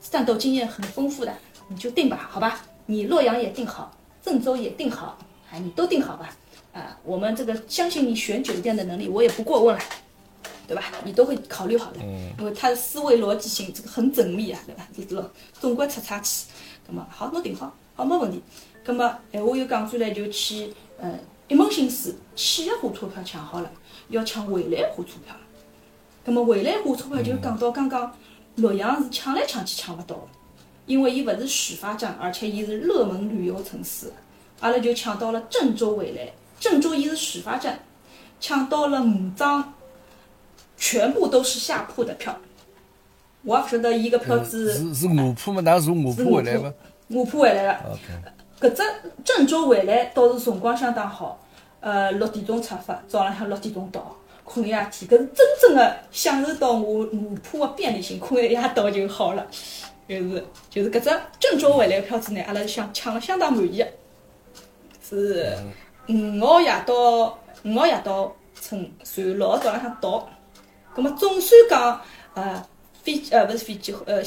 战斗经验很丰富的，你就定吧，好吧？你洛阳也定好，郑州也定好，哎，你都定好吧。啊，我们这个相信你选酒店的能力，我也不过问了，对吧？你都会考虑好的，因为他的思维逻辑性这个很缜密啊，对吧？这种总归出差去，那么好，侬订好，好没问题。那么哎，我又讲出来就去，呃，一门心思去的火车票抢好了，要抢回来火车票。那么回来火车票就讲到刚刚，洛阳是抢来抢去抢不到，因为伊勿是始发站，而且伊是热门旅游城市，阿拉就抢到了郑州回来。郑州伊是始发站，抢到了五张，全部都是下铺的票。我也勿晓得伊个票子是是卧铺吗？哪坐卧铺回来吗？卧铺回来的。OK。搿只郑州回来倒是辰光相当好，呃，六点钟出发，早浪向六点钟到，困一夜天，搿是真正的享受到我卧铺的便利性，困一夜到就好了。就是就是搿只郑州回来个票子呢，阿拉想抢了相当满意个，是。五号夜到，五号夜到乘船六号早浪向到，葛末总算讲，呃，飞呃勿是飞机，呃，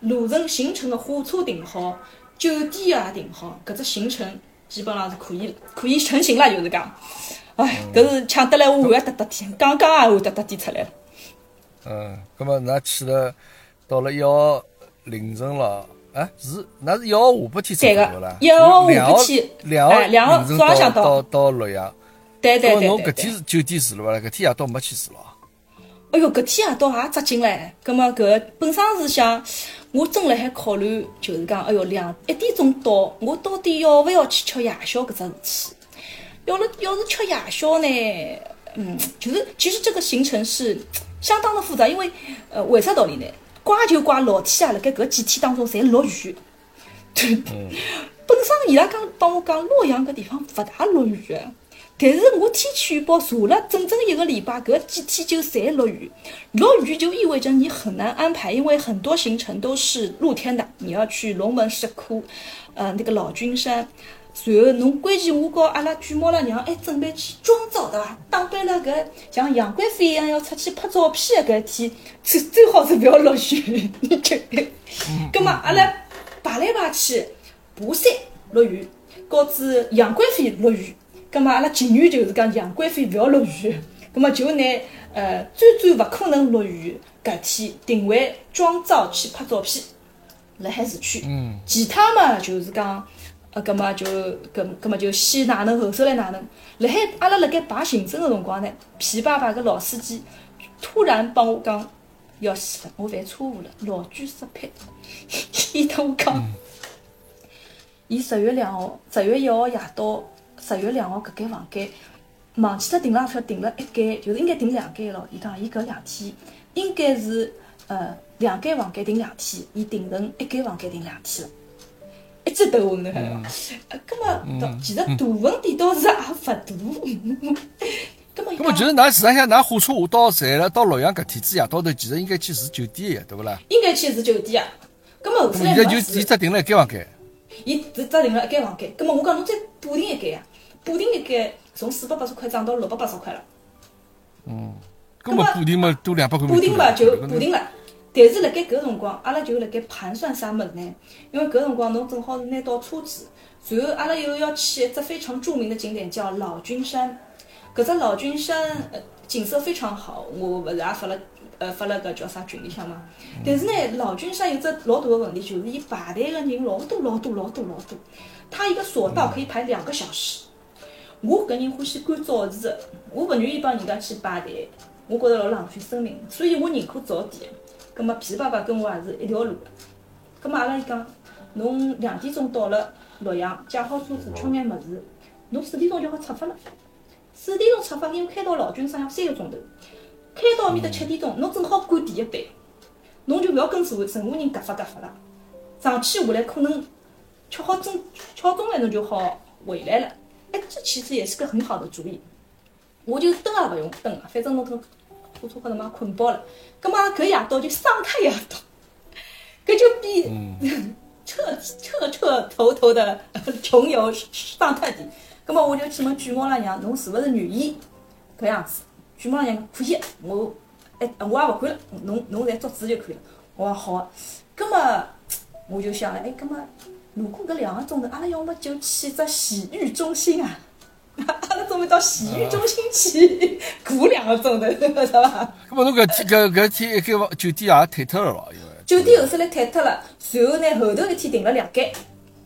路程行程个火车订好，酒店也订好，搿只行程基本上是可以可以成型了，就是讲，哎，搿是抢得来我汗得得天，刚刚也汗得得滴出来了。嗯，葛末㑚去了，到了一号凌晨了。哎，是，那是一号下半天走的啦。一号下半天，两号两号早上到到洛阳。对对对对。侬搿天是酒店住了伐？搿天夜到没去住了。哎哟，搿天夜到也扎劲唻。葛末搿本身是想，我正辣海考虑，就是讲，哎哟，两一点钟到，我到底要勿要去吃夜宵搿只事体？要了，要是吃夜宵呢？嗯，就是其实这个行程是相当的复杂，因为呃，为啥道理呢？怪就怪老天啊！辣盖搿几天当中，侪落雨。[laughs] 本身伊拉讲帮我讲，洛阳搿地方勿大落雨。但是我天气预报查了整整一个礼拜，搿几天就侪落雨。落雨就意味着你很难安排，因为很多行程都是露天的，你要去龙门石窟，呃，那个老君山。随后，侬关键我告阿拉卷毛拉娘还准备去妆造，对伐？打扮了搿像杨贵妃一样要出去拍照片的搿天，最最好是勿要落雨。你确定？葛末阿拉排来排去，爬山落雨，告知杨贵妃落雨，葛末阿拉情愿就是讲杨贵妃勿要落雨，葛末就拿呃最最勿可能落雨搿天定为妆造去拍照片，辣海市区。嗯。其他嘛就是讲，呃，葛么就搿葛末就先哪能后首来哪能。辣海阿拉辣盖排行政个辰光呢，皮爸爸个老司机突然帮我讲要死了，我犯错误了，老居失配，[laughs] 伊同我讲。伊十月两号、十月一号夜到十月两号搿间房间，忘记脱订了票，订了一间，就是应该订两间咯。伊讲伊搿两天应该是呃两间房间订两天，伊订成一间房间订两天了，一记头昏侬晓得伐？呃，葛末其实大问题倒是也勿大。葛末，葛末就是㑚实际上㑚火车下到站了，到洛阳搿天子夜到头，其实应该去住酒店呀，对勿啦？应该去住酒店啊。葛末后头现在就伊只订了一间房间。伊只只订了一间房间，葛末我讲侬再补订一间呀，补订一间从四百八十块涨到六百八十块了。嗯，葛末补订嘛多两百块。补订嘛就补订了，但是辣盖搿辰光，阿拉就辣盖盘算啥物事呢？因为搿辰光侬正好是拿到车子，然后阿拉又要去一只非常著名的景点叫老君山，搿只老君山呃景色非常好，我勿是也发了。呃，发了个叫啥群里向嘛？但是呢，老君山有只老大个问题，就是伊排队个人老多老多老多老多，他一个索道可以排两个小时。我搿人欢喜赶早市，我勿愿意帮人家去排队，我觉着老浪费生命，所以我宁可早点。葛末皮爸爸跟我也是一条路的。葛末阿拉伊讲，侬两点钟到了洛阳，借好车子，吃眼物事，侬四点钟就好出发了。四点钟出发，因为开到老君山要三个钟头。开到面搭七点钟，侬正好赶第一班，侬就勿要跟任何任何人夹发夹发了。上去下来可能吃好中吃好中饭，侬就好回来了。哎，这其实也是个很好的主意。我就灯也勿用灯了，反正侬跟火车高头嘛困饱了。葛末搿夜到就桑塔夜到，搿 [laughs] 就比 [laughs] 彻彻彻头头的 [laughs] 穷游桑塔地。葛末我就去问巨猫拉娘，侬是勿是愿意搿样子？巨猫娘可以，我哎，我也勿管了，侬侬来做主就可以了。我讲好，葛末我就想了，哎，葛末如果搿两个钟头，阿拉要么就去只洗浴中心啊，阿拉准备到洗浴中心去个钟头，是伐？葛末侬搿天搿搿天一个酒店也退脱了咯，因为酒店后首来退脱了，随后呢后头一天订了两间，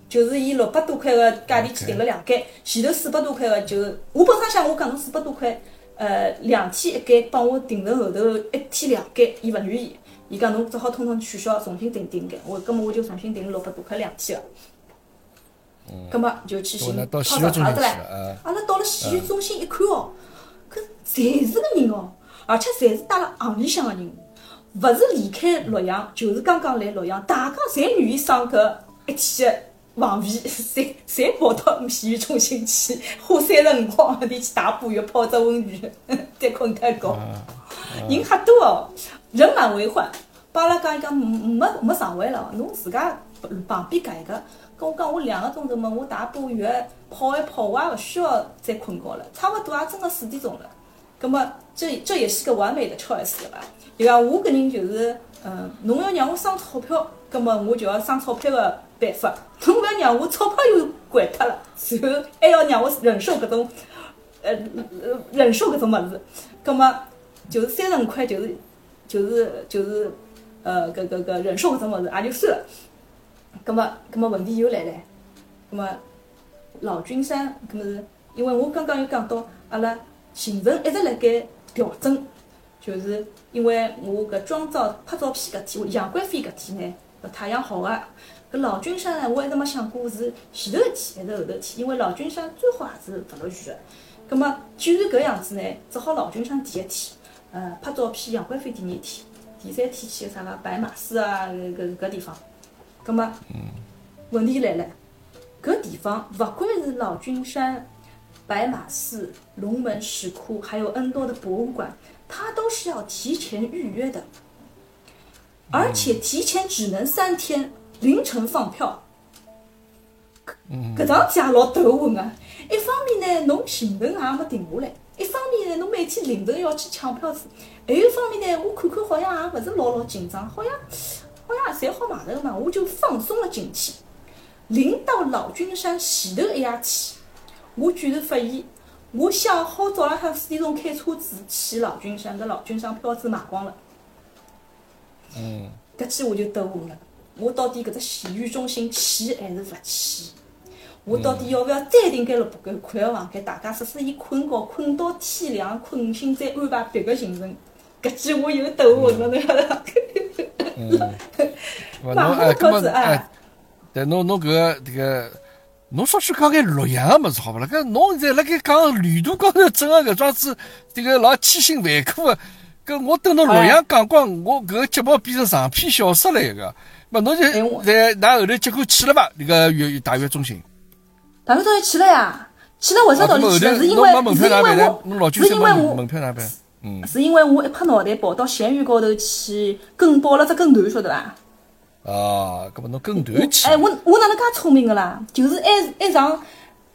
就是以六百多块个价钿去订了两间，前头四百多块个就我本身想我讲侬四百多块。呃，两天一间帮我订成后头一天两间，伊勿愿意，伊讲侬只好统统取消，重新订订间。我，葛末我就重新订六百多块两天个。嗯。葛末就去寻泡澡啥子唻。阿拉到了洗浴中心一看哦，搿侪是个人哦，而且侪是带了行李箱个人，勿是离开洛阳，就是刚刚来洛阳，大家侪愿意上搿一天。[laughs] 房费，侪侪跑到洗浴中心去，花三十五块钿去洗把浴、泡只温泉，[laughs] 再困一觉。人很多哦，人满为患。帮阿拉讲一讲，没没床位了，侬自家旁边搿一个。我讲，我两个钟头嘛，我打把浴、泡一泡，我也勿需要再困觉了，差勿多也真个四点钟了。葛么，这这也是个完美的 choice 对伐？就讲我搿人就是，嗯，侬要让我省钞票，葛么我就要省钞票个。办法，侬勿要让我钞票又掼脱了，然后还要让我忍受搿种，呃呃忍受搿种物事，葛末就是三十五块，就是就是就是，呃搿搿搿忍受搿种物事也就算了，葛末葛末问题又来了，葛末老君山，搿么是因为我刚刚又讲到，阿拉行程一直辣盖调整，就是因为我搿妆照拍照片搿天，杨贵妃搿天呢，太阳好个。搿老君山呢，我一直没想过是前头一天还是后头天，因为老君山最好也是勿落雨个。葛末既然搿样子呢，只好老君山第一天，呃，拍照片杨贵妃第二天，第三天去个啥个白马寺啊，搿搿地方。葛末，问题来了，搿地方勿管是老君山、白马寺、龙门石窟，还有 N 多的博物馆，它都是要提前预约的，而且提前只能三天。凌晨放票，搿桩事也老头昏啊。一方面呢，侬行程也没定下来；一方面呢，侬每天凌晨要去抢票子；还有一方面呢，我看看好像也勿是老老紧张，好像好像侪好买头嘛，我就放松了警惕。临到老君山前头一夜去，我居然发现，我想好早浪向四点钟开车子去老君山，搿老君山票子卖光了。嗯。搿记我就头昏了，我到底搿只洗浴中心去还是勿去？我到底要勿要再订间六百块个房间？大家说说伊困觉困到天亮，困醒再安排别个行程。搿记我又头昏了，侬晓得伐？嗯。买好票子哎。对，侬侬搿个迭个，侬说去讲眼洛阳个物事好勿啦？搿侬现在辣盖讲旅途高头整个搿桩子，迭个老千辛万苦个。搿我等侬洛阳讲光，我搿个节目变成长篇小说了一个。咹，侬就在㑚后头结果去了伐？迭个月大悦中心。大悦中心去了呀，去了为啥道理去了？是因为是因为我是因为我门票哪办？嗯，是因为我一拍脑袋跑到闲鱼高头去跟报了只跟团，晓得伐？啊，搿么侬跟团去？哎，我我哪能介聪明个啦？就是还还上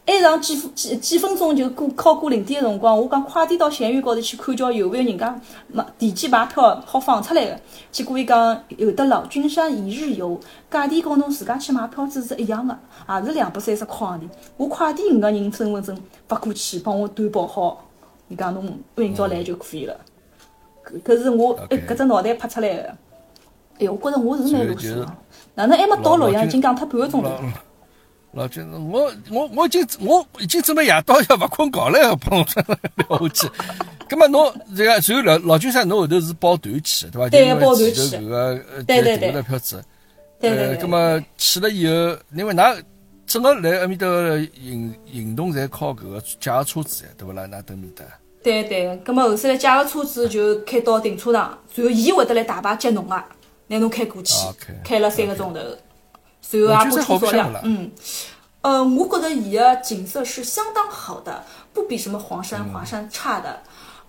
还上几几几分钟就过靠过零点个辰光，我讲快点到闲鱼高头去看叫有勿有人家买提前买票好放出来个。结果伊讲有的老君山一日游，价钿跟侬自家去买票子是一样个，也是两百三十块钿。我快点五个人身份证发过去，帮我担保好。伊讲侬明朝来就可以了。搿搿是我哎搿只脑袋拍出来个。哎，我觉着我是蛮鲁实哪能还没到洛阳，已经讲脱半个钟头。老君，我我我已经我已经准备夜到要勿困觉了，要帮我聊下去。葛末 [laughs] 侬这个，随后老老君山侬后头是报团去，对伐？对，包团去。搿个对对对。票子。对对对。葛末去了以后，因为㑚整个来埃面搭行行动，侪靠搿个借个车子对勿啦？㑚等面搭。对对，葛末后头来借个车子就开到停车场，然后伊会得来大巴接侬个，拿侬开过去，开了三个钟头。随后也不出所料，嗯，呃，我觉得伊个景色是相当好的，不比什么黄山、华山差的，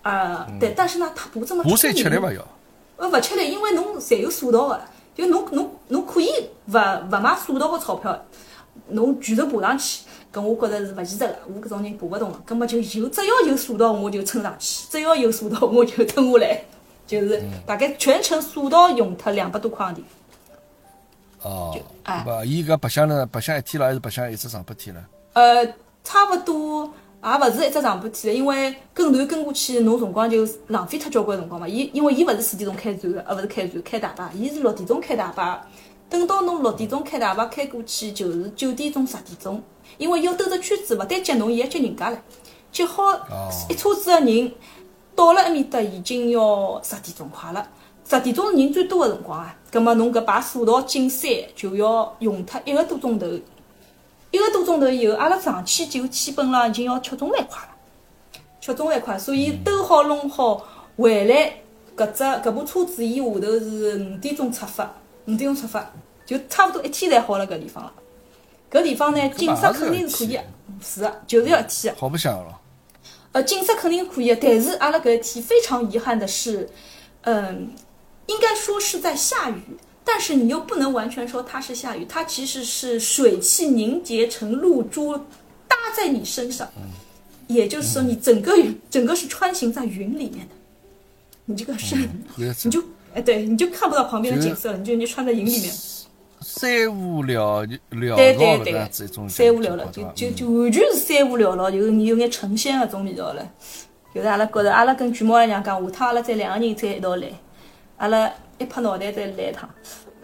呃，对，但是呢，它不这么出名。山吃力伐要？呃，勿吃力，因为侬侪有索道个，就侬侬侬可以勿勿买索道个钞票，侬全程爬上去，搿我觉着是勿现实个，我搿种人爬勿动个，葛末就有只要有索道我就撑上去，只要有索道我就蹲下来，就是大概全程索道用脱两百多块钿。哦，不，伊搿白相了，白相一天了，还是白相一只上半天了？呃，差勿多，也勿是一只上半天了，因为跟团跟过去，侬辰光就浪费脱交关辰光嘛。伊因为伊勿是四点钟开船个，呃，勿是开船，开大巴，伊是六点钟开大巴。等到侬六点钟开大巴开过去，就是九点钟、十点钟，因为要兜只圈子，勿但接侬，伊还接人家唻。接好一车子个人到了埃面搭，已经要十点钟快了。十点钟是人最多个辰光啊，葛末侬搿排索道进山就要用脱一个多钟头，一个多钟头以后，阿拉上去就基本浪已经要吃中饭快了，吃中饭快，所以兜好弄好回来，搿只搿部车子伊下头是五点钟出发，五点钟出发就差不多一天才好了搿地方了。搿地方呢，景色肯定是可以个，是个，就是要一天。好白相咯。呃，景色肯定可以，但是阿拉搿一天非常遗憾的是，嗯。应该说是在下雨，但是你又不能完全说它是下雨，它其实是水汽凝结成露珠搭在你身上，也就是说你整个整个是穿行在云里面的，你这个是你就哎对，你就看不到旁边的景色了，你就你穿在云里面，三无聊聊对对对，三无聊了，就就就完全是三无聊了，就有眼成仙那种味道了，就是阿拉觉着阿拉跟巨猫娘讲，下趟阿拉再两个人再一道来。阿拉一拍脑袋再来一趟，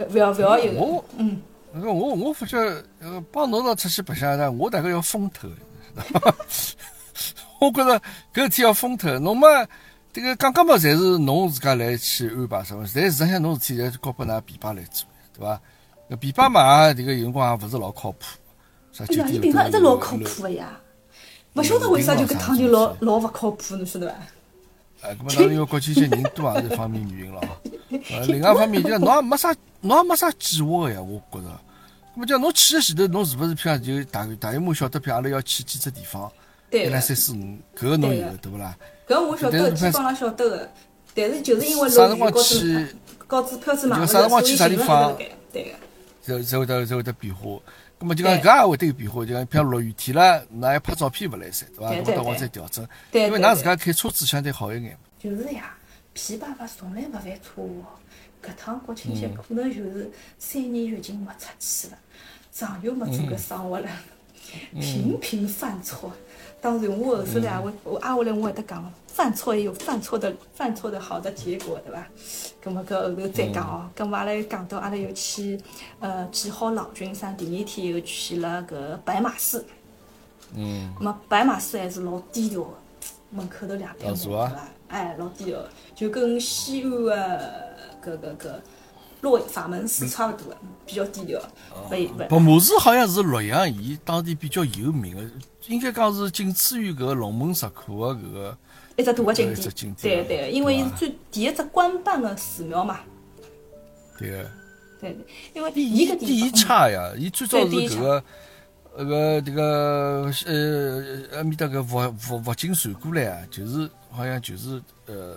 勿要勿要有。我嗯，我我发觉呃，帮侬到出去白相呢，我大概要疯脱。[laughs] 我觉着搿事体要疯脱。侬嘛，迭个刚刚嘛，侪是侬自家来去安排什么？但实际上侬事体侪交拨㑚琵琶来做，对伐？搿琵琶嘛，迭个有辰光也勿是老靠谱。哎呀，伊平常一直老靠谱个呀，勿晓得为啥就搿趟就老老勿靠谱，侬晓得伐？哎，搿么当然要国庆节人多也是一方面原因咯。呃，[laughs] 另外一方面就侬也没啥，侬也没啥计划个呀，我觉着。搿么叫侬去个前头，侬是勿是譬如就大大约莫晓得，譬如阿拉要去几只地方？对。一二三四五，搿个侬有对勿啦？搿我晓得，基本上晓得个。但是就是因为落雨高子高子票子买勿着，所以行程会得改。对个。才才会得才会得变化。咁么就讲搿也会得有变化，就讲譬如落雨天了，㑚要拍照片勿来三，对伐？搿么到我再调整，因为㑚自家开车子相对好一眼。就是呀，皮爸爸从来勿犯错误，搿趟国庆节可能就是三年疫情没出去了，长又没做搿生活了，频频犯错。当然，我后头来我我挨下来我会得讲，犯错也有犯错的犯错的好的结果，对伐？葛末搿后头再讲哦。葛末阿拉又讲到阿拉又去呃治好老君山，第二天又去了搿白马寺。嗯。葛末白马寺还是老低调个，门口头两片是伐？哎，老低调，就跟西安个搿搿搿洛法门寺差勿多个，比较低调。白马寺好像是洛阳伊当地比较有名个。应该讲是仅次于搿个龙门石窟个搿个一只大个景点，对对，因为伊是最第一只官办个寺庙嘛。对个。对对，因为伊个第一差呀，伊最早是搿个那个迭个呃，阿面搭个佛佛佛经传过来啊，就是好像就是呃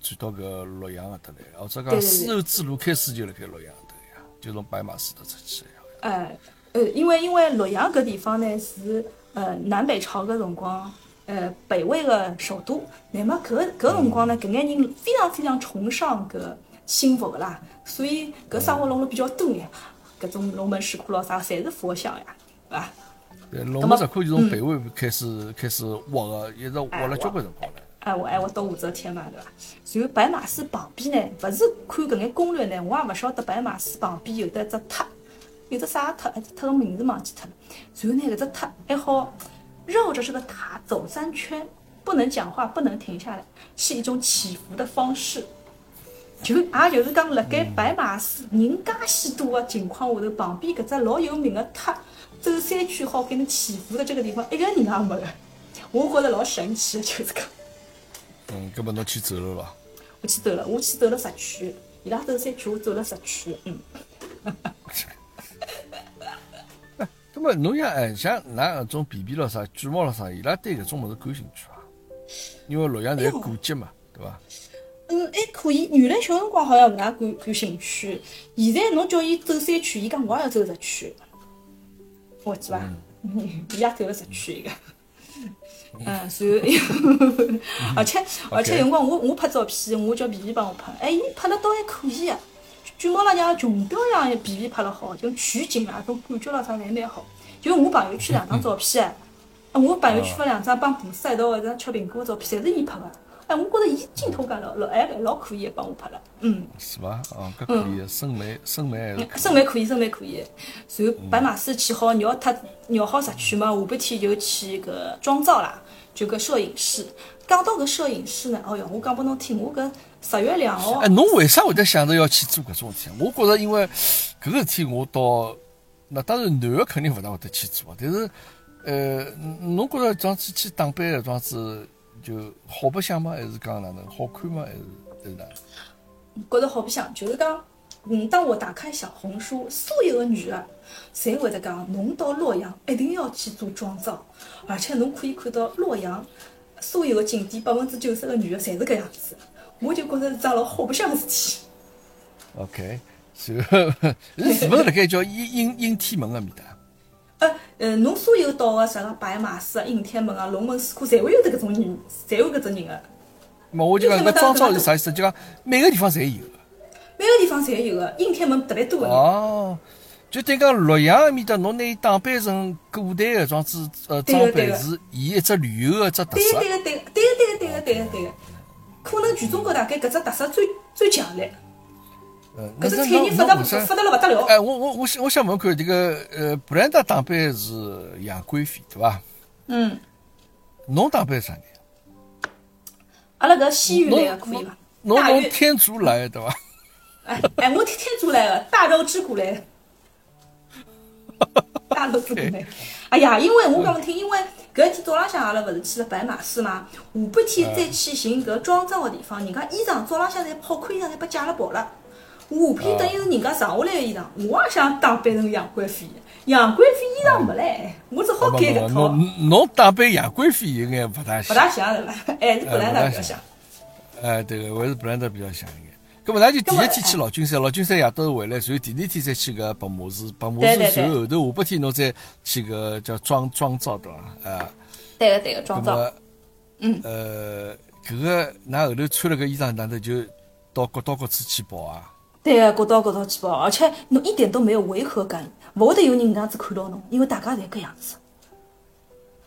传到搿洛阳搿搭来，或者讲丝绸之路开始就辣盖洛阳头呀，就从白马寺头出去的。哎，呃，因为因为洛阳搿地方呢是。呃，南北朝搿辰光，呃，北魏个首都，那么搿搿辰光呢，搿眼人非常非常崇尚搿信佛个啦，所以搿生活弄了比较多呀，搿种龙门石窟咯啥，侪是佛像呀，对伐？对，龙门石窟就从北魏开始开始挖个，一直挖了交关辰光了。哎，我哎我到武则天嘛，对伐？然后白马寺旁边呢，勿是看搿眼攻略呢，我也勿晓得白马寺旁边有得只塔。有只啥塔？哎，只塔个名字忘记脱了。然后呢，搿只塔还好绕着这个塔走三圈，不能讲话，不能停下来，是一种祈福的方式。就也就是讲，辣盖白马寺人介许多的情况下头，旁边搿只老有名个塔，走三圈好给你祈福的这个地方，一个人也没个。我觉着老神奇的，就是讲。嗯，搿么侬去走了伐？我去走了，我去走了十圈。伊拉走三圈，我走了十圈。嗯。那么侬像哎，像㑚搿种皮皮咯啥、卷毛咯啥，伊拉对搿种物事感兴趣伐？因为洛阳侪古迹嘛，对伐？嗯，还可以。原来小辰光好像勿大感感兴趣，现在侬叫伊走三圈，伊讲我也要走十圈，我记伐？嗯，[laughs] 伊也走了十圈一个。嗯，[laughs] 然后，[laughs] 而且而且有，辰光我我拍照片，我叫皮皮帮我拍，哎，伊拍了倒还可以啊。卷毛了像穷标一样，皮皮拍了好，就取景啊，种感觉了啥侪蛮好。就我朋友圈两张照片，啊，我朋友圈发两张帮菩萨一道在吃苹果的照片，侪是伊拍的。哎，我觉着伊镜头感老老哎老可以，帮我拍了。嗯，是伐？哦，搿可以，审美审美还是。审美可以，审美可以。然后白马寺去好绕他绕好十圈嘛，下半天就去搿妆造啦，就搿摄影师。讲到搿摄影师呢，哦哟，我讲拨侬听，我搿十月两号。哎，侬为啥会得想着要去做搿种事体？我觉着，因为搿个事体，我倒那当然男个肯定勿大会得去做，但是呃，侬觉着这样子去打扮搿桩子就好白相吗？还是讲哪能好看吗？还是还是哪？觉着好白相，就是讲，嗯，当我打开小红书，所有的女的侪会得讲，侬到洛阳一定要去做妆造，而且侬可以看到洛阳。所有的景点，百分之九十的女的侪是搿样子，我就觉着是桩老好白相的事体。OK，是是勿是辣盖叫阴阴阴天门个面搭？呃呃，侬所有到个啥个白马寺啊、应天门啊、龙门石窟，侪会有得搿种人，侪有搿种人个。么我就讲搿装造是啥意思？就讲每个地方侪有。每个地方侪有个，阴天门特别多个。哦。就等于讲洛阳埃面搭，侬拿伊打扮成古代个装子，呃，装扮是伊一只旅游个只特色。对个对个对个对个对个对个对个，可能全中国大概搿只特色最最强烈。呃，搿只产业发达发达了勿得了。哎，我我我想我想问看，这个呃，布兰达打扮是杨贵妃对伐？嗯。侬打扮啥呢？阿拉搿西域来个可以伐？侬从天竺来对伐？哎哎，我天天竺来个，大肉之谷来。大陆之国 [laughs] 哎呀，因为我讲侬听，因为搿天早浪向阿拉勿是去了白马寺吗，下半天再去寻搿装造个地方，人家衣裳早浪向侪跑裤衣裳侪被借了跑了，下半天等于是人家剩下来个衣裳，我也想打扮成杨贵妃，杨贵妃衣裳没唻，我只好改搿套。侬侬打扮杨贵妃有眼勿大像，勿大像是伐？还是布兰达比较像。哎，对个，还是布兰达比较像一点。咁么，咱就第一天去老君山，老君山夜到回来，然后第二天再去个白马寺，白马寺然后后头下半天侬再去个叫庄庄造，对伐？啊，对个对个庄造。嗯。呃，搿个，㑚后头穿了个衣裳，哪头就到各到各处去跑啊？对个，各到各处去跑，而且侬一点都没有违和感，勿会得有人搿样子看到侬，因为大家侪搿样子。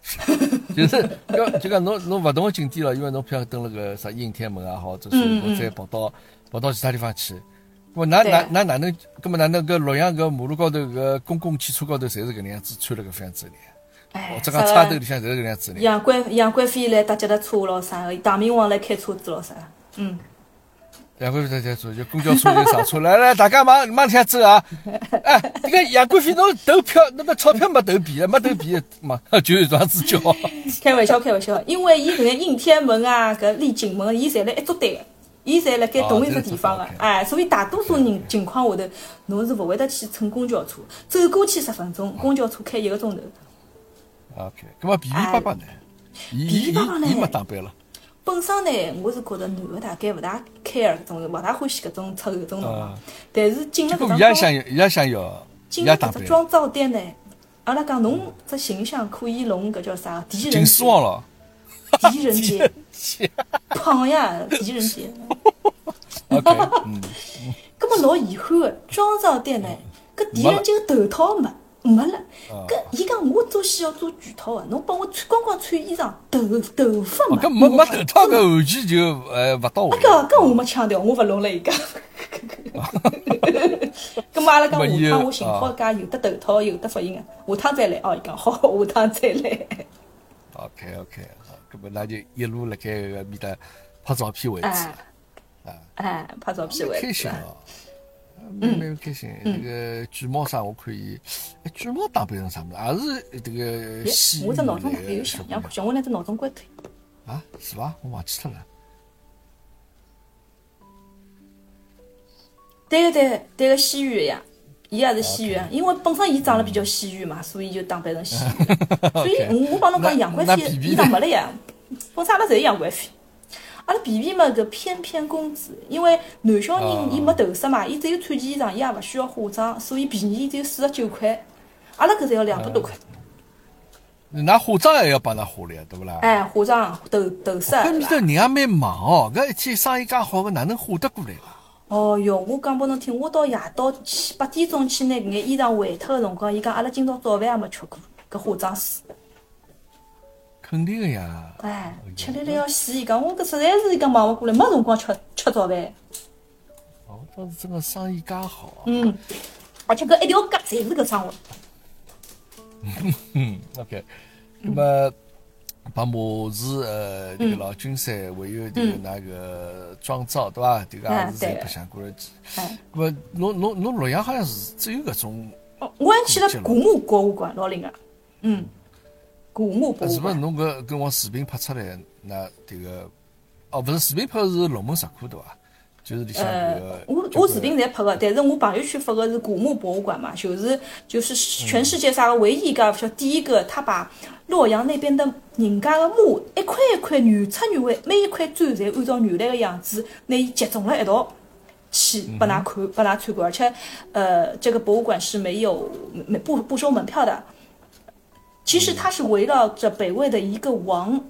[laughs] 就是要就讲侬侬勿同个景点咯，因为侬譬如登了个啥应天门也好，者是侬再跑到跑到其他地方去，咾哪哪哪哪能，咾么哪能搿洛阳搿马路高头搿公共汽车高头侪是搿能样子穿了搿副样子的。哎，这个插头里向侪是搿能样子的。杨贵杨贵妃来搭脚踏车咯啥个，唐明皇来开车子咯啥，嗯。杨贵妃在在坐，就公交车就上车，来来，大家忙忙天走啊！哎，这个杨贵妃，侬投票，那个钞票没投币，没投币，嘛 [laughs] 就这样子叫。开玩笑，开玩笑，因为伊搿个应天门啊，搿丽景门，伊侪辣一组队个，伊侪辣盖同一只地方个，哎，所以大多数人情况下头，侬是勿会得去乘公交车，走过去十分钟，公交车开一个钟头。OK，咁么皮皮爸爸呢？皮皮爸爸呢？伊没打扮了。本身呢，我是觉着男个大概勿大 care 搿种，勿大欢喜搿种出搿种喏嘛。但是进了搿种，伊也想要，伊也想要。进了搿只妆造店呢，阿拉讲侬只形象可以弄搿叫啥？狄仁杰。金丝王了。狄仁杰。胖呀，狄仁杰。OK，嗯。搿么老遗憾个，妆造店呢，搿狄仁杰个头套没。没了，搿伊讲我做戏要做全套个，侬帮我穿光光穿衣裳，头头发嘛，搿没没头套搿完全就呃勿到位。搿搿我没腔调，我勿弄了伊讲。[laughs] 搿么阿拉讲下趟我寻好家有得头套有得发型个，下趟再来哦。伊讲好，[laughs] 下趟再来。OK OK，搿么那就一路辣盖搿面搭拍照片为止。啊，哎，拍照片为止。开心哦。蛮蛮开心，这个巨猫啥我可以，哎，橘猫打扮成啥么子？也是这个西我这闹钟有响，让小我拿只闹钟关脱。啊，是伐？我忘记脱了。对个对个对个西域呀，伊也是西域，因为本身伊长得比较西域嘛，所以就打扮成西域。[laughs] 所以我我帮侬讲杨贵妃衣裳没了呀，本身阿拉侪杨贵妃。阿拉皮皮嘛，搿翩翩公子，因为男小人伊没头饰嘛，伊只有穿件衣裳，伊也勿需要化妆，所以便宜只有四十九块。阿拉搿才要两百多块。㑚化妆还要帮㑚化了，对勿啦？哎，化妆、头头饰。搿面头人也蛮忙哦，搿一天生意介好，个哪能化得过来啊？哦哟，我讲拨侬听，我到夜到七八点钟去拿搿眼衣裳换脱个辰光，伊讲阿拉今朝早饭也没吃过，搿化妆师。肯定个呀！哎，吃力了要死！伊讲我搿实在是伊讲忙勿过来，没辰光吃吃早饭。哦，倒是真个生意介好。嗯，而且搿一条街侪是搿生活。嗯，[laughs] OK。那么把马氏呃这个老君山，还有这个那个庄造，对伐？这个也是在白相过了去。哎。么侬侬侬洛阳好像是只有搿种。哦，我还去了古墓博物馆，老灵个。嗯。古墓博物馆。是不是侬搿跟我视频拍出来？那这个哦，不是视频拍是龙门石窟对伐？就是里向搿个。我我视频侪拍个，但是我朋友圈发个是古墓博物馆嘛，就是就是全世界啥个唯一一个，叫第一个，他把洛阳那边的人家的墓一块一块原汁原味，每一块砖侪按照原来的样子，拿伊集中了一道去拨㑚看，拨㑚参观，而且呃，这个博物馆是没有没不不收门票的。其实它是围绕着北魏的一个王，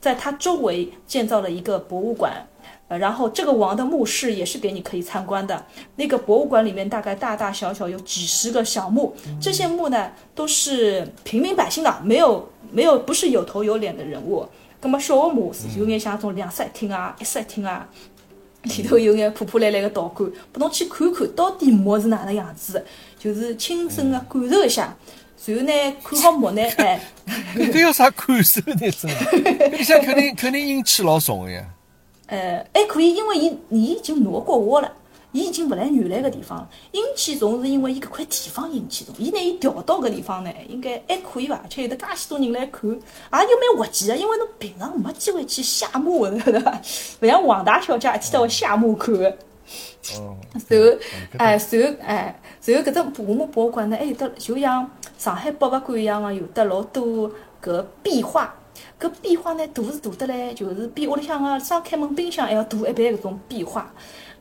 在他周围建造了一个博物馆，呃，然后这个王的墓室也是给你可以参观的。那个博物馆里面大概大大小小有几十个小墓，这些墓呢都是平民百姓的，没有没有不是有头有脸的人物。那么小墓是有点像种两室一厅啊，一室一厅啊，[laughs] 里头有眼破破烂烂的道观，拨侬去看看到底墓是哪能样子，就是亲身的感受一下。然后呢，看好墓呢，哎，[laughs] 搿要啥感受呢？真，搿里向肯定肯定阴气老重个呀。呃，还可以，因为伊伊已经挪过窝了，伊已经勿来原来个地方了。阴气重是因为伊搿块地方阴气重，伊拿伊调到搿地方呢，应该还可以伐？而且有得介许多人来看，也就蛮滑稽个，因为侬平常没机会去下墓个，[laughs] 对伐？勿像王大小姐一天到晚下墓看个。哦。[laughs] 然后，哎，然后，哎，然后搿只古墓博物馆呢，还有得就像。上海博物馆一样个，有得老多搿壁画，搿壁画呢大是大得来，就是比屋里向个双开门冰箱还要大一倍搿种壁画。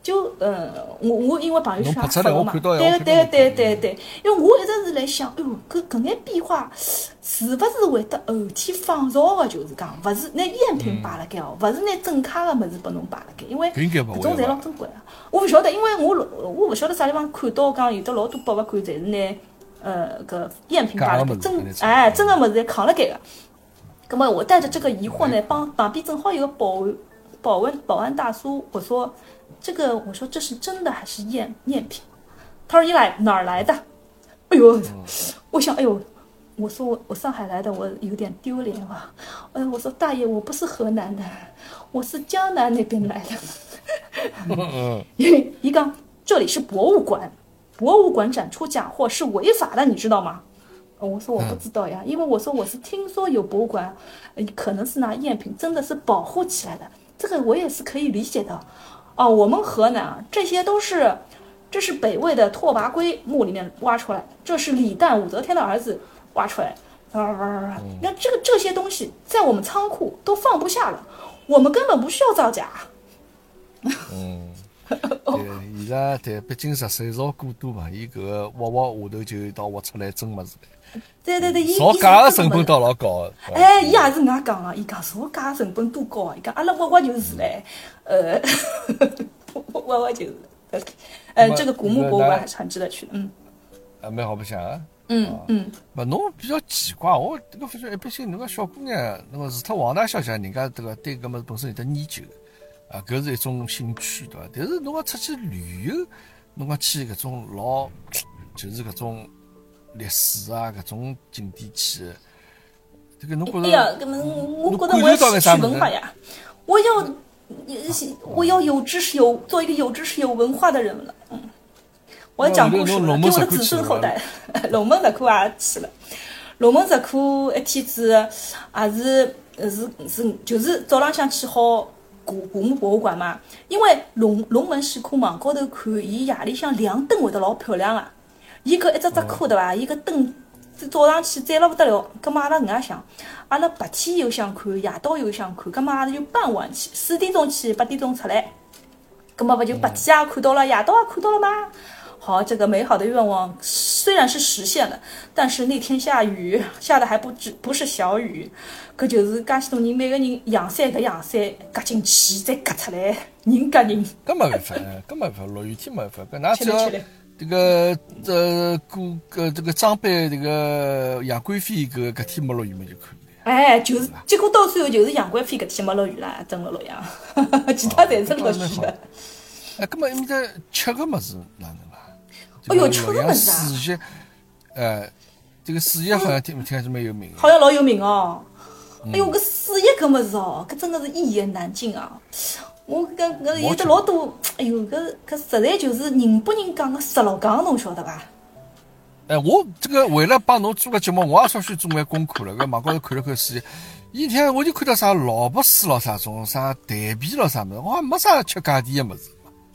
就嗯，我我因为朋友圈发了嘛，对对对对对，因为我一直是来想，哎哟，搿搿眼壁画是勿是会得后天仿造个？就是讲，勿是拿赝品摆辣盖哦，勿是拿正卡个物事拨侬摆辣盖，因为搿种侪老珍贵。我勿晓得，因为我我勿晓得啥地方看到讲有得老多博物馆侪是拿呃搿赝品摆辣盖真哎真个物事侪扛辣盖个。葛么我带着这个疑惑呢，帮旁边正好有个保保安保安大叔，我说这个我说这是真的还是赝赝品？他说你来哪儿来的？哎呦，我想哎呦。我说我我上海来的，我有点丢脸啊。哎，我说大爷，我不是河南的，我是江南那边来的。[laughs] 因为一个这里是博物馆，博物馆展出假货是违法的，你知道吗？我说我不知道呀，因为我说我是听说有博物馆，可能是拿赝品，真的是保护起来的，这个我也是可以理解的。哦，我们河南啊，这些都是，这是北魏的拓跋圭墓里面挖出来，这是李旦武则天的儿子。挖出来，啊！你看这个这些东西在我们仓库都放不下了，我们根本不需要造假。嗯，[laughs] 对，现在对，毕竟十岁少过多嘛，伊搿个挖挖下头就到挖出来真物事来。对对对，造假的成本倒老高。哎，伊也是搿样讲个，伊讲造假成本多高啊？伊讲阿拉挖挖就是嘞，呃，[laughs] 挖挖就是，呃，这个古墓博物馆还是很值得去的，嗯。啊，蛮好白相啊。嗯嗯，勿侬比较奇怪，我这个发觉一般性，侬个小姑娘，侬个除脱王大小姐，人家这个对搿么本身有得研究，啊，搿是一种兴趣，对伐？但是侬要出去旅游，侬讲去搿种老，就是搿种历史啊，搿种景点去，这个侬觉着？哎呀，搿么我觉得我要去文化呀，我要，我要有知识，有做一个有知识、有文化的人了，嗯。我要讲故事了，给我的子孙后代。[laughs] 龙门石窟也去了，龙门石窟一天子也是是是，就是早浪向去好古古墓博物馆嘛。因为龙龙门石窟网高头看，伊夜里向亮灯会得老漂亮啊。伊搿一只只窟对伐？伊搿灯早上去赞了勿得了。葛末阿拉搿能想，阿拉白天又想看，夜到又想看，葛末阿拉就傍晚去，四点钟去，八点钟出来。葛末勿就白天也看到了，夜到也看到了吗？好，这个美好的愿望虽然是实现了，但是那天下雨，下的还不止不是小雨，搿就是介许多人每个人阳伞搿阳伞夹进去再夹出来，人夹人。搿没办法，搿没办法，落雨天没办法，搿哪只要这个这过搿这个装备这个杨贵妃搿搿天没落雨嘛就可以。哎，就是结果到最后就是杨贵妃搿天没落雨啦，真的落阳，[laughs] 其他侪是落雨的。哎，搿么埃面搭吃个物事哪能？啦？哦哟，吃个么子啊！四叶，呃，这个四席好像听听还是蛮有名好像老有名哦。哎哟，搿四席搿么子哦，搿真的是一言难尽啊！我搿搿有的老多，哎呦，搿搿实在就是宁波人讲个石老讲，侬晓得伐？哎，我这个为了帮侬做个节目，我也稍许做眼功课了。搿网高头看了看四叶，一天我就看到啥萝卜丝咯，啥种啥蛋皮咯，啥物事，我还没啥吃价钿的物事。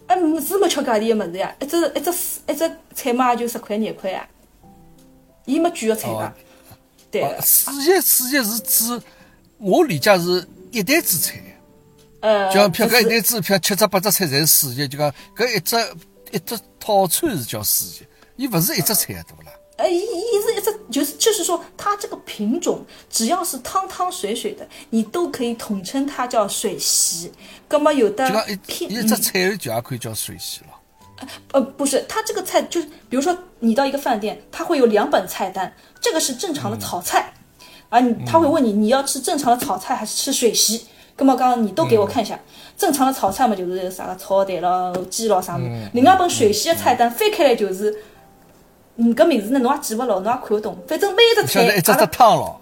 哎，是没吃价钿的物事呀，一只一只一只菜嘛就十块廿块啊，伊没贵个菜吧？对。四叶四叶是指我理解是一袋子菜，呃，就像譬如搿一袋子，票七只八只菜侪是四叶，就讲搿一只一只套餐是叫四叶，伊勿是一只菜啊，对勿啦？呃，伊伊是一只，就是就是说，它这个品种只要是汤汤水水的，你都可以统称它叫水席。那么有的，一一只菜就也可以叫水席了。呃，不是，它这个菜就是，比如说你到一个饭店，它会有两本菜单，这个是正常的炒菜，啊，你他会问你你要吃正常的炒菜还是吃水席？那么刚刚你都给我看一下，正常的炒菜嘛就是啥个炒蛋咯、鸡咯啥么，另外一本水席的菜单翻开来就是。嗯，搿名字呢，侬也记勿牢，侬也看勿懂。反正每一只菜，一只只汤咯。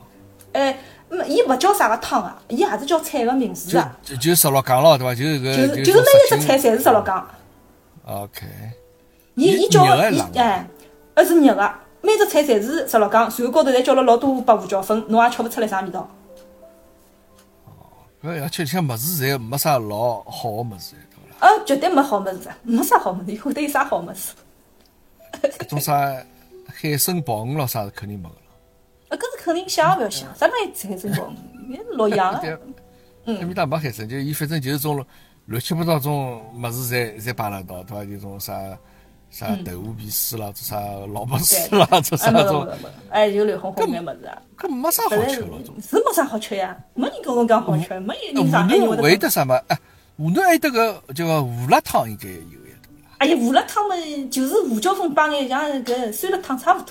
哎，没，伊勿叫啥个汤啊，伊也是叫菜个名字啊。就就十六讲咯，对伐？就是搿。就是就是每一只菜侪是十六讲。OK。伊伊叫伊哎，而是热个，每只菜侪是十六讲，然后高头侪叫了老多白胡椒粉，侬也吃勿出来啥味道。而且像物事侪没啥老好个物事，对伐？呃，绝对没好物事，没啥好物事，会得有啥好物事？搿种啥海参鲍鱼咯，啥是肯定没个了。啊，[laughs] 搿是肯定想也勿要想，啥物事海参鲍鱼，也老样个。嗯，埃面搭没海参，就伊反正就是种乱七八糟种物事，侪侪摆辣一道，对伐？就种啥啥豆腐皮丝啦，做啥萝卜丝啦，做啥种。哎，就乱哄哄眼物事啊。搿没啥好吃了，种。是没啥好吃呀，没人跟我讲好吃，没人啥。湖南会得啥么？哎，湖南还有得个叫胡辣汤，应该有。哎呀，胡辣汤嘛，就是胡椒粉帮眼像搿酸辣汤差勿多。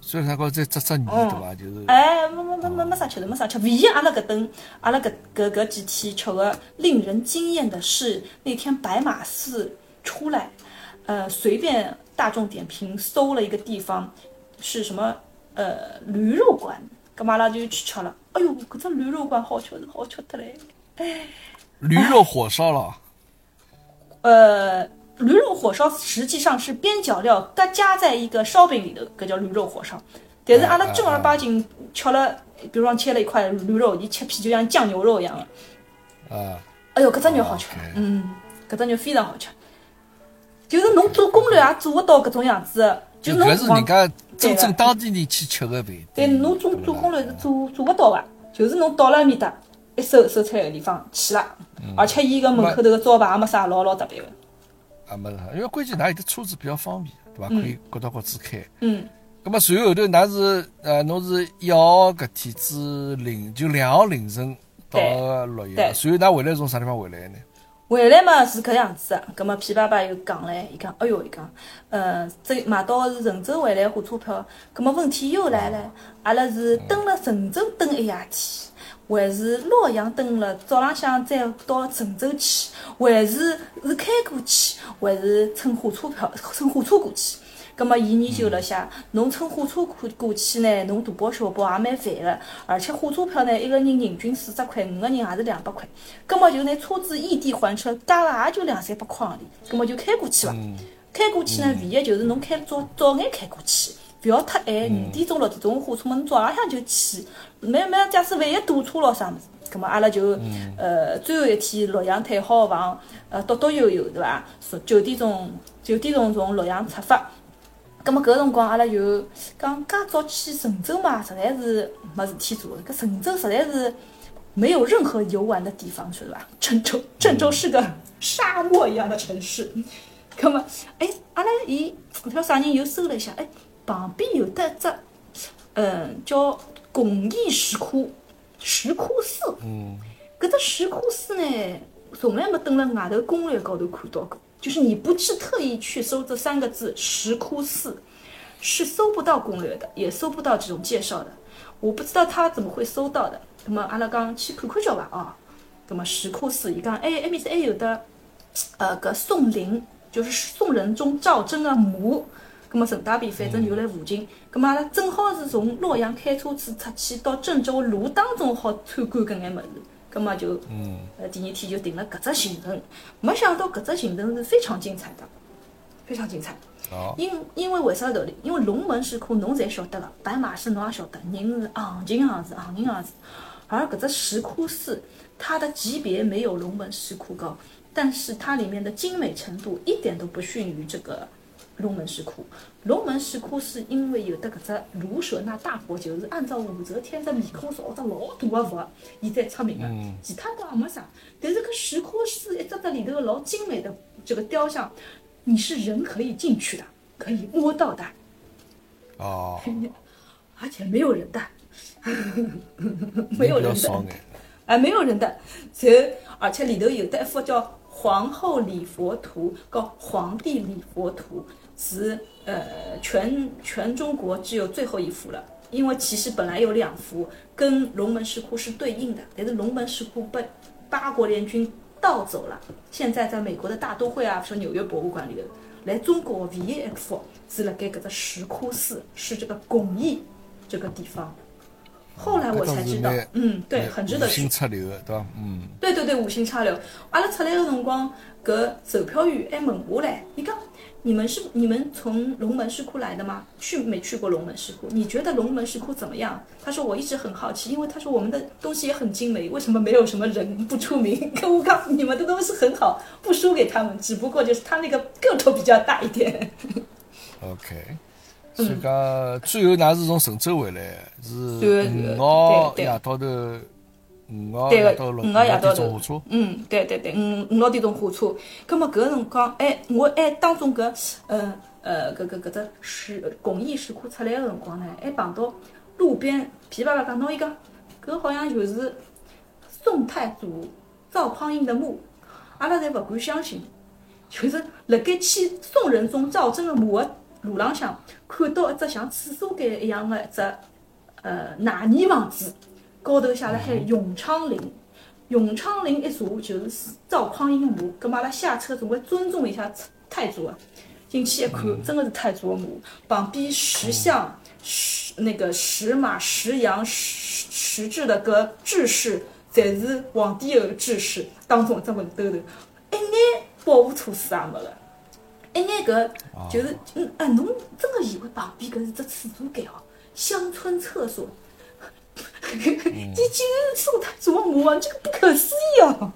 酸辣汤高再扎扎泥对伐？就是。哎，没没没没没啥吃的，没啥吃。唯一阿拉搿顿，阿拉搿搿搿几天吃个令人惊艳的是那天白马寺出来，呃，随便大众点评搜了一个地方，是什么呃驴肉馆，搿阿拉就去吃了。哎哟，搿只驴肉馆好吃是好吃得嘞！哎，驴肉火烧了。[laughs] 呃。驴肉火烧实际上是边角料搭加在一个烧饼里头，搿叫驴肉火烧。但是阿拉正儿八经吃了，比如说切了一块驴肉，伊切片就像酱牛肉一样的。啊！哎哟，搿只肉好吃，嗯，搿只肉非常好吃。就是侬做攻略也做勿到搿种样子，就侬是人家真正当地人去吃个饭。对，侬做做攻略是做做勿到个，就是侬到了埃面搭，一搜搜出来个地方去了，而且伊搿门口头个招牌也没啥老老特别个。啊，没啥，因为关键㑚有的车子比较方便，对伐？可以各到各处开。嗯。咁么随后头，㑚是呃，侬是一号搿天子凌就两号凌晨到洛阳，随后㑚回来从啥地方回来呢？回来嘛是搿样子个，咁么皮爸爸又讲唻，伊讲，哎哟，伊讲，呃，这买到是郑州回来火车票，咁么问题又来了，阿拉是蹲了郑州蹲一夜天。还是洛阳蹲了，早浪向再到郑州去，还是是开过去，还是乘火车票乘火车过去。葛末伊研究了下，侬乘火车过过去呢，侬大包小包也蛮烦个，而且火车票呢，一个人人均四十块，五个人也是两百块。葛末就拿车子异地还车，加了也就两三百块行钿。葛末就开过去伐？开过去呢，唯一就是侬开早早眼开过去。不要太晚，五点钟六点钟火车嘛，侬早浪向就去。没没，假使万一堵车咯啥物事，葛末阿拉就呃最后一天洛阳退好房，呃抖抖悠悠对伐？九点钟九点钟从洛阳出发，葛么搿辰光阿拉就讲介早去郑州嘛，实在是没事体做。搿郑州实在是没有任何游玩的地方，晓得伐？郑州郑州是个沙漠一样的城市。葛末哎，阿拉伊搿条啥人又搜了一下，哎。旁边有得只，嗯，叫巩义石窟，石窟寺。嗯，搿只石窟寺呢，从来没登辣外头攻略高头看到过。就是你不是特意去搜这三个字“石窟寺”，是搜不到攻略的，也搜不到这种介绍的。我不知道他怎么会搜到的。那么阿拉讲去看看叫伐？啊，那么石窟寺，伊讲哎，埃面是还有的，呃，个宋陵，就是宋仁宗赵祯的墓。那么陈大便，反正就辣附近。那么阿拉正好是从洛阳开车子出去到郑州路当中好参观搿眼物事。咁么就，呃，第二天就定了搿只行程。没想到搿只行程是非常精彩的，非常精彩。哦。因因为为啥道理？因为龙门石窟侬侪晓得个，白马寺侬也晓得，人是昂进昂子，昂进昂子。而搿只石窟寺，它的级别没有龙门石窟高，但是它里面的精美程度一点都不逊于这个。龙门石窟，龙门石窟是因为有的搿只卢舍那大佛，就是按照武则天的面孔造只老大个佛，伊才出名的，其他倒也没啥。但是搿石窟是一只只里头老精美的这个雕像，你是人可以进去的，可以摸到的。哦。[laughs] 而且没有人的，[laughs] 没有人的，哎，没有人的。这而且里头有的一幅叫《皇后礼佛图》和《皇帝礼佛图》。是呃，全全中国只有最后一幅了，因为其实本来有两幅跟龙门石窟是对应的，但是龙门石窟被八国联军盗走了。现在在美国的大都会啊，说纽约博物馆里头，来中国唯一一幅是了该搿个石窟寺，是这个巩义这个地方。后来我才知道，嗯，对，很值得去。五星插柳，对吧？嗯。对对对，五星插柳。阿拉出来的辰光，搿售票员还问我嘞，伊讲。你们是你们从龙门石窟来的吗？去没去过龙门石窟？你觉得龙门石窟怎么样？他说我一直很好奇，因为他说我们的东西也很精美，为什么没有什么人不出名？[laughs] 跟我讲，你们的东西很好，不输给他们，只不过就是他那个个头比较大一点。OK，所以讲最后那是从神州回来，是五号夜到头。对个，五号夜到头，嗯，对对对，五五六点钟火车。葛末搿个辰光，哎，我哎当中搿，呃呃，搿搿搿只石工艺石窟出来个辰光呢，还碰到路边噼啪啪讲，侬伊讲，搿好像就是宋太祖赵匡胤的墓，阿拉侪勿敢相信。就是辣盖去宋仁宗赵祯个墓个路浪向，看到一只像厕所间一样个一只呃奶泥房子，高头写了海永昌陵。永昌陵一座就是赵匡胤个墓，咁阿拉下车总归尊重一下太祖啊。进去一看，真的是太祖个墓，旁边石像、石那个石马、石羊、石石质的搿制式，侪是皇帝个制式，当中一只文兜头，一眼保护措施也没个，一眼搿就是嗯哎，侬真的以为旁边搿是只厕所间哦？乡村厕所。这竟然是太祖墓啊！这个不可思议 [laughs] 啊！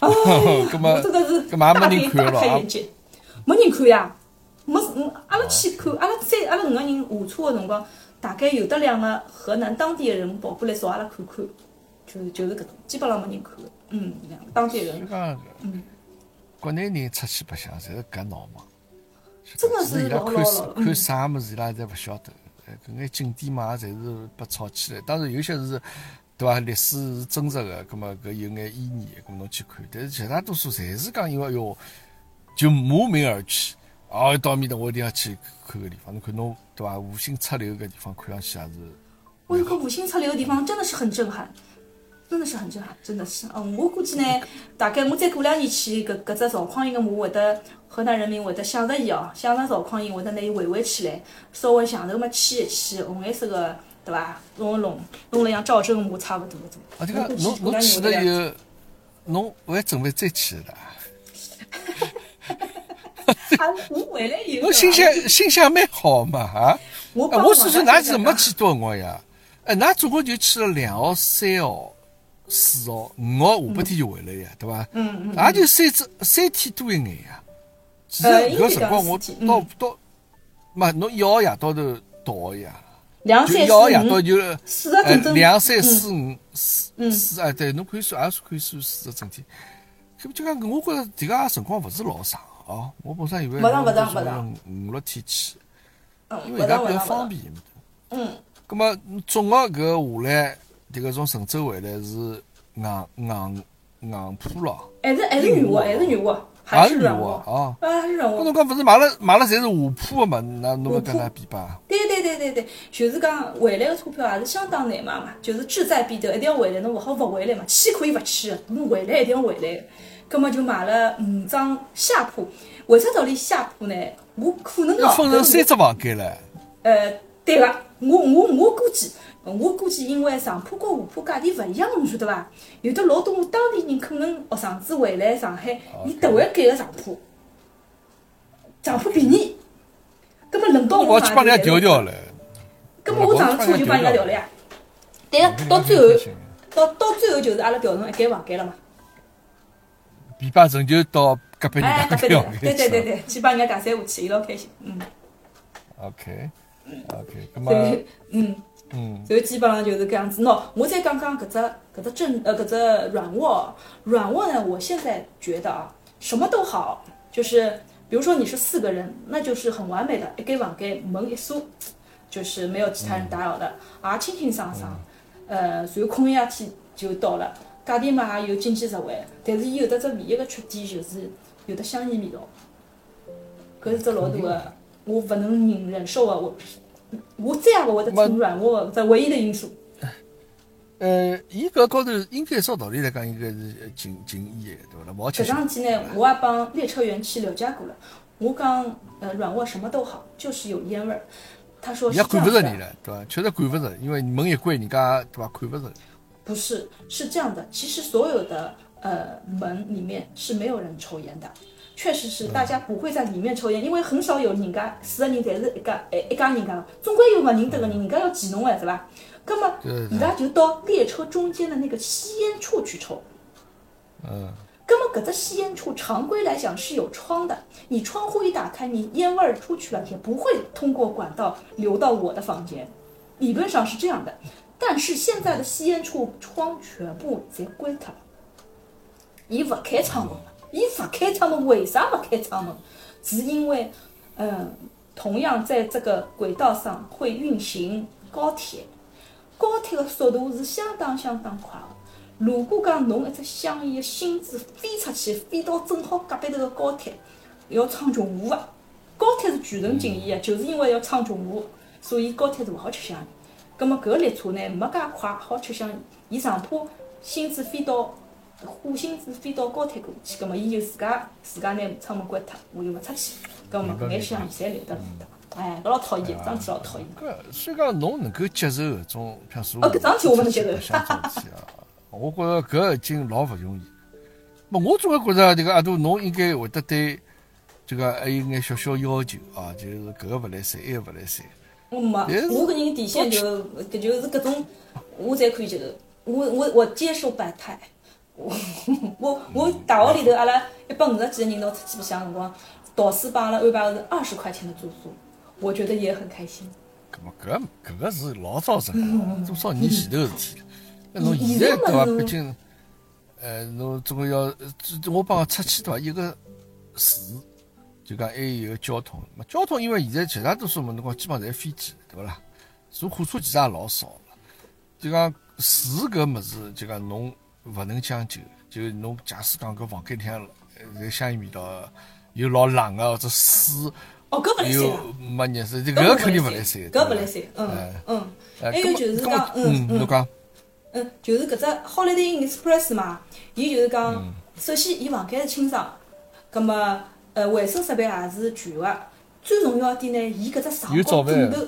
哎，这个是大开大开眼界，没人看呀，没嗯，阿拉去看，阿拉三阿拉五个人下车的辰光，大概有的两个河南当地的人跑过来找阿拉看看，就是就是搿种，基本上没人看的，嗯，两个当地人。嗯，国内人出去白相，侪是搿闹忙。真的是老老了。看啥物事伊拉侪勿晓得。搿眼景点嘛，侪是被炒起来。当然有些是，对伐？历史是真实的，葛末搿有眼意义，葛末侬去看。但是绝大多数侪是讲，因为哟，就慕名而去。哦，到面搭我一定要去看个地方。侬看侬，对伐？无心插柳个地方，看上去也是。我有个无心插柳个地方，真的是很震撼，真的是很震撼，真的是。嗯，我估计呢，大概我再过两年去搿搿只赵匡胤个墓会得。河南人民会得想着伊哦，想着赵匡胤会得拿伊围围起来，稍微墙头嘛砌一砌，红颜色个，对伐？弄一弄，弄了像赵正墓差勿多种。啊，这个侬侬去了以后，侬还准备再去的？[laughs] 啊，我回来以后，侬心想心想蛮好嘛啊！我我是说，㑚是没去多少月呀？哎，㑚总共就去了两号、三号、四号、五号，下半天就回来呀，对伐？嗯嗯。也就三只三天多一眼呀。其实搿辰光我到到，嘛侬一号夜到头到个呀，两三一号夜到就四个整整，两三四五四四哎对，侬可以算也是可以算四个整天。搿就讲我觉着迭个辰光勿是老长哦，我本身以为勿长勿五六天去，因为搿比较方便。嗯。葛末总个搿下来，迭个从郑州回来是硬硬硬铺了。还是还是软卧，还是软卧。还是软卧啊！还是软卧。侬讲勿是买了买了，侪是下铺的嘛？那侬勿跟他比吧？对对对对对，就是讲回来的车票也是相当难买嘛，就是志在必得，一定要回来，侬勿好勿回来嘛。去可以勿去，侬回来一定要回来。葛末就买了五张下铺。为啥道理下铺呢？我可能要分成三只房间了。呃，对个，我我我估计。我估计，因为上铺和下铺价钿勿一样，侬晓得伐？有的老多当地人可能学生子回来上海，伊特会改个上铺，上铺便宜。葛末轮到我去帮人家调调我上了车就帮人家调了呀。对个，到最后，到到最后就是阿拉调成一间房间了嘛。琵琶城就到隔壁人家调。对对对对，去帮人家打三胡去，伊老开心。嗯。OK，OK，葛末嗯。嗯，所以基本上就是搿样子。喏，我再讲讲搿只搿只正呃搿只软卧，软卧呢，我现在觉得啊，什么都好，就是比如说你是四个人，那就是很完美的，一间房间门一锁，就是没有其他人打扰的，也清清爽爽。呃，随后空一夜天就到了，价钿嘛也有经济实惠，但是伊有得只唯一个缺点就是有的香烟味道，搿是只老大个，我勿能忍忍受啊我。我再也勿会得乘软卧，这唯一的因素。呃，伊搿高头应该照道理来讲，应该是禁禁烟的，对伐？搿桩事体呢，我也帮列车员去了解过了。我讲，呃，软卧什么都好，就是有烟味儿。他说是管勿着你了，对伐？确实管勿着，因为门一关，人家对伐？看勿着。不是，是这样的。其实所有的呃门里面是没有人抽烟的。确实是，大家不会在里面抽烟，因为很少有人家四个人侪是一家一一家人家，总归有勿认得个人，人家要记侬哎，是吧？那么伊拉就到列车中间的那个吸烟处去抽。嗯。那么搿只吸烟处常规来讲是有窗的，你窗户一打开，你烟味儿出去了也不会通过管道流到我的房间，理论上是这样的。但是现在的吸烟处窗全部侪关脱了，伊勿开窗门。伊勿开窗门，为啥勿开窗门？是因为，嗯，同样在这个轨道上会运行高铁，高铁的速度是相当相当快的。如果讲侬一只香烟的芯子飞出去，飞到正好隔壁头个高铁，要闯穷湖个。高铁是全程禁烟个，就是因为要闯穷湖，所以高铁是勿好吃香烟。葛末搿列车呢，没介快好吃香烟，伊上怕芯子飞到火星子飞到高铁过去，葛末伊就自家自家拿窗门关脱，我就勿出去。葛末搿眼香烟侪留得。哎，搿老讨厌，桩事老讨厌。搿所以讲，侬能够接受搿种，像说哦搿桩事我勿能接受像种事体啊，我觉着搿已经老勿容易。么我总归觉着迭个阿杜，侬应该会得对这个还有眼小小要求啊，就是搿个勿来三，埃个勿来三。我没，我搿人底线就搿就是搿种，我侪可以接受。我我我接受百态。[laughs] 我我我大学里头，阿拉一百五十几个人到出去白相辰光，导师帮阿拉安排的是二十块钱的住宿，我觉得也很开心。搿么搿搿个是老早子了，多少年前头的事体了。[laughs] 那侬现在对伐？毕竟，呃，侬总归要，呃我帮出去对伐？一个住，就讲还有个交通。嘛，交通因为现在绝大多数么，侬讲基本上侪飞机，对勿啦？坐火车其实也老少了。就讲住搿物事，就讲侬勿能将就，就侬假使讲搿房间里向呃侪香烟味道，又老冷个，或者水哦，搿勿来三又啊，没热水，这搿搿肯定勿来三。搿勿来三，嗯哎嗯。哎还有就是讲，嗯嗯侬讲，嗯，就是搿只 Holiday Inn Express 嘛，伊就是嗯。讲，首先伊房间是清爽，葛末呃卫生设备也是全个，最重要一点呢，伊搿只床高枕头，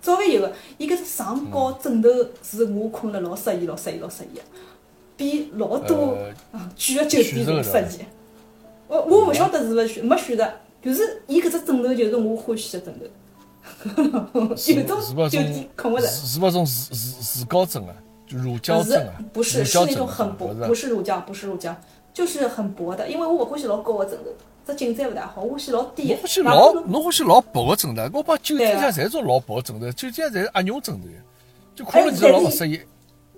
早饭有个，伊搿只床高枕头是我困了老适意、老适意、老适意个，比老多贵个酒店侪适意。我我勿晓得是勿是选没选择，就是伊搿只枕头就是我欢喜个枕头。[laughs] 有种是勿酒店困勿着。是是勿种乳乳乳胶枕啊，就乳胶枕啊，不是是那种很薄，不不是乳胶，不是乳胶，就是很薄的。因为我勿欢喜老高的枕头，这颈椎勿大好，我欢喜老低的。侬欢喜老怕侬欢喜老薄个枕头，我帮酒店上侪种老薄个枕头，酒店上侪是鸭绒枕头，就困了其实老勿适意，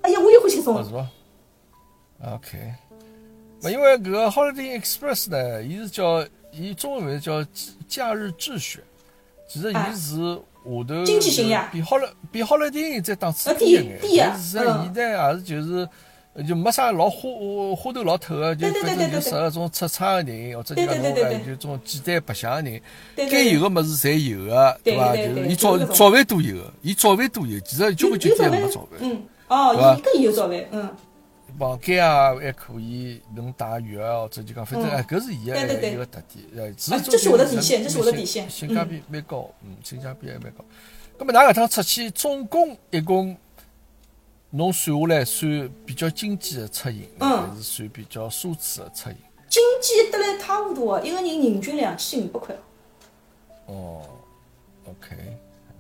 哎呀，我也欢喜这种。哦是伐？OK，那因为搿个 Holiday Express 呢，伊是叫伊中文名叫假日智选，其实哎伊是下头经济型呀比 Holiday 比 Holiday 再档次呃低一眼，低低呀但是实际上嗯伊呢也是就是。就没啥老花花头老透个，就反正就适合种出差个人，或者就讲侬就种简单白相个人，该有个物事侪有个，对伐？就是伊早早饭都有个，伊早饭都有，其实交关酒有有早饭店没早饭，，嗯，哦，伊搿有早饭，嗯，房间啊还可以能带浴啊，或者就讲反正嗯。哎，搿是伊个一个特点，呃，只是啊这是我的底线这是我的底线。性价比蛮高，嗯，性价比还蛮高。咁么，㑚搿趟出去总共一共，侬算下来算比较经济的出行，嗯。还是算比较奢侈的出行？经济得来差勿多个，一个人人均两千五百块，哦，OK，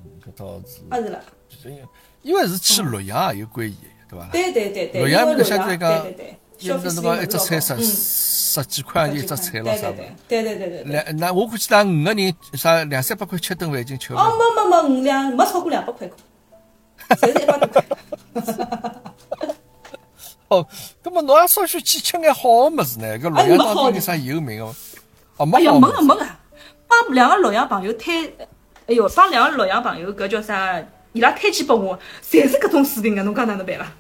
嗯搿倒是，啊是了，因为因为是去洛阳也有关系，对伐？对对对对，洛阳面因为洛阳，相对讲对对对，因消费水为侬讲一只菜十嗯，十几块钿一只菜咯，啥物事？对对对对对对对。两那我估计㑚五个人啥两三百块吃顿饭已经吃哦，完。没没没，五两没超过两百块，侪是一百多块。[laughs] 哦，葛么侬也稍许去吃眼好个物事呢？搿洛阳当地有啥有名个？哦，没哎呀，好物事。没个没个，帮两个洛阳朋友推，哎哟，帮两个洛阳朋友搿叫啥？伊拉推荐拨我，侪是搿种水平个，侬讲哪能办啦？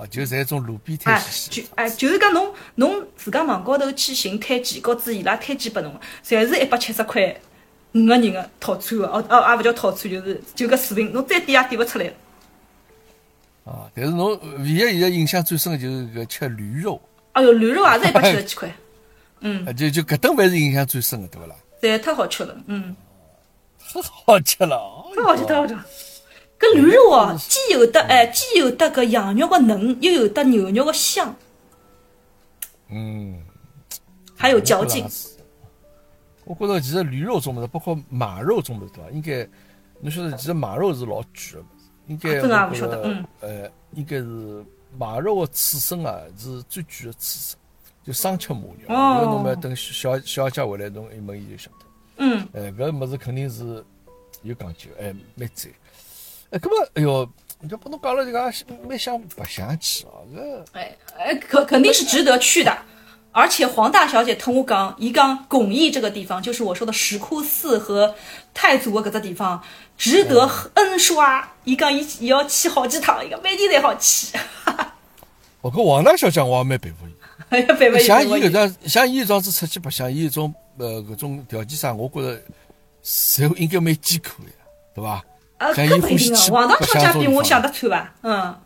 哦，就侪种路边摊就哎，就是讲侬侬自家网高头去寻推荐，告知伊拉推荐拨侬，侪是一百七十块五个人个套餐个，哦哦，也勿叫套餐，就是就搿水平，侬再点也点勿出来了。啊，但是侬唯一现在印象最深个就是搿吃驴肉，哎哟，驴肉也 [laughs] 是一百七十几块，嗯，啊，就就搿顿饭是印象最深个，对勿啦？对太好吃了，嗯。太好吃了，哦太好吃，太好吃！搿驴肉哦，既有得哎，既有得搿羊肉个嫩，又有得牛肉个香，嗯，还有嚼劲。我觉着其实驴肉种物事，包括马肉种物事，对伐？应该侬晓得，其实马肉是老贵个应该啊这个也我觉着不晓得嗯呃，应该是马肉个刺身啊，是最贵个刺身，就生吃马肉。哦搿侬们等小小姐回来，侬一问伊就晓得。嗯，哎，搿物事肯定是有讲究，哎，蛮赞。哎，搿么，哎哟，就拨侬讲了，就讲蛮想白相去哦，搿哎哎，肯肯定是值得去的。而且黄大小姐同我讲，伊讲巩义这个地方，就是我说的石窟寺和太祖的搿只地方，值得 N 刷。伊讲伊伊要去好几趟，伊讲每天侪好去。哦，搿王大小姐我也蛮佩服伊。哎呀，佩服伊！像伊搿种，像伊搿种子出去白相，伊搿种呃搿种条件啥，我觉着侪应该蛮艰苦的，对伐？呃，搿不一定啊。王大小姐比我想得穿伐？嗯。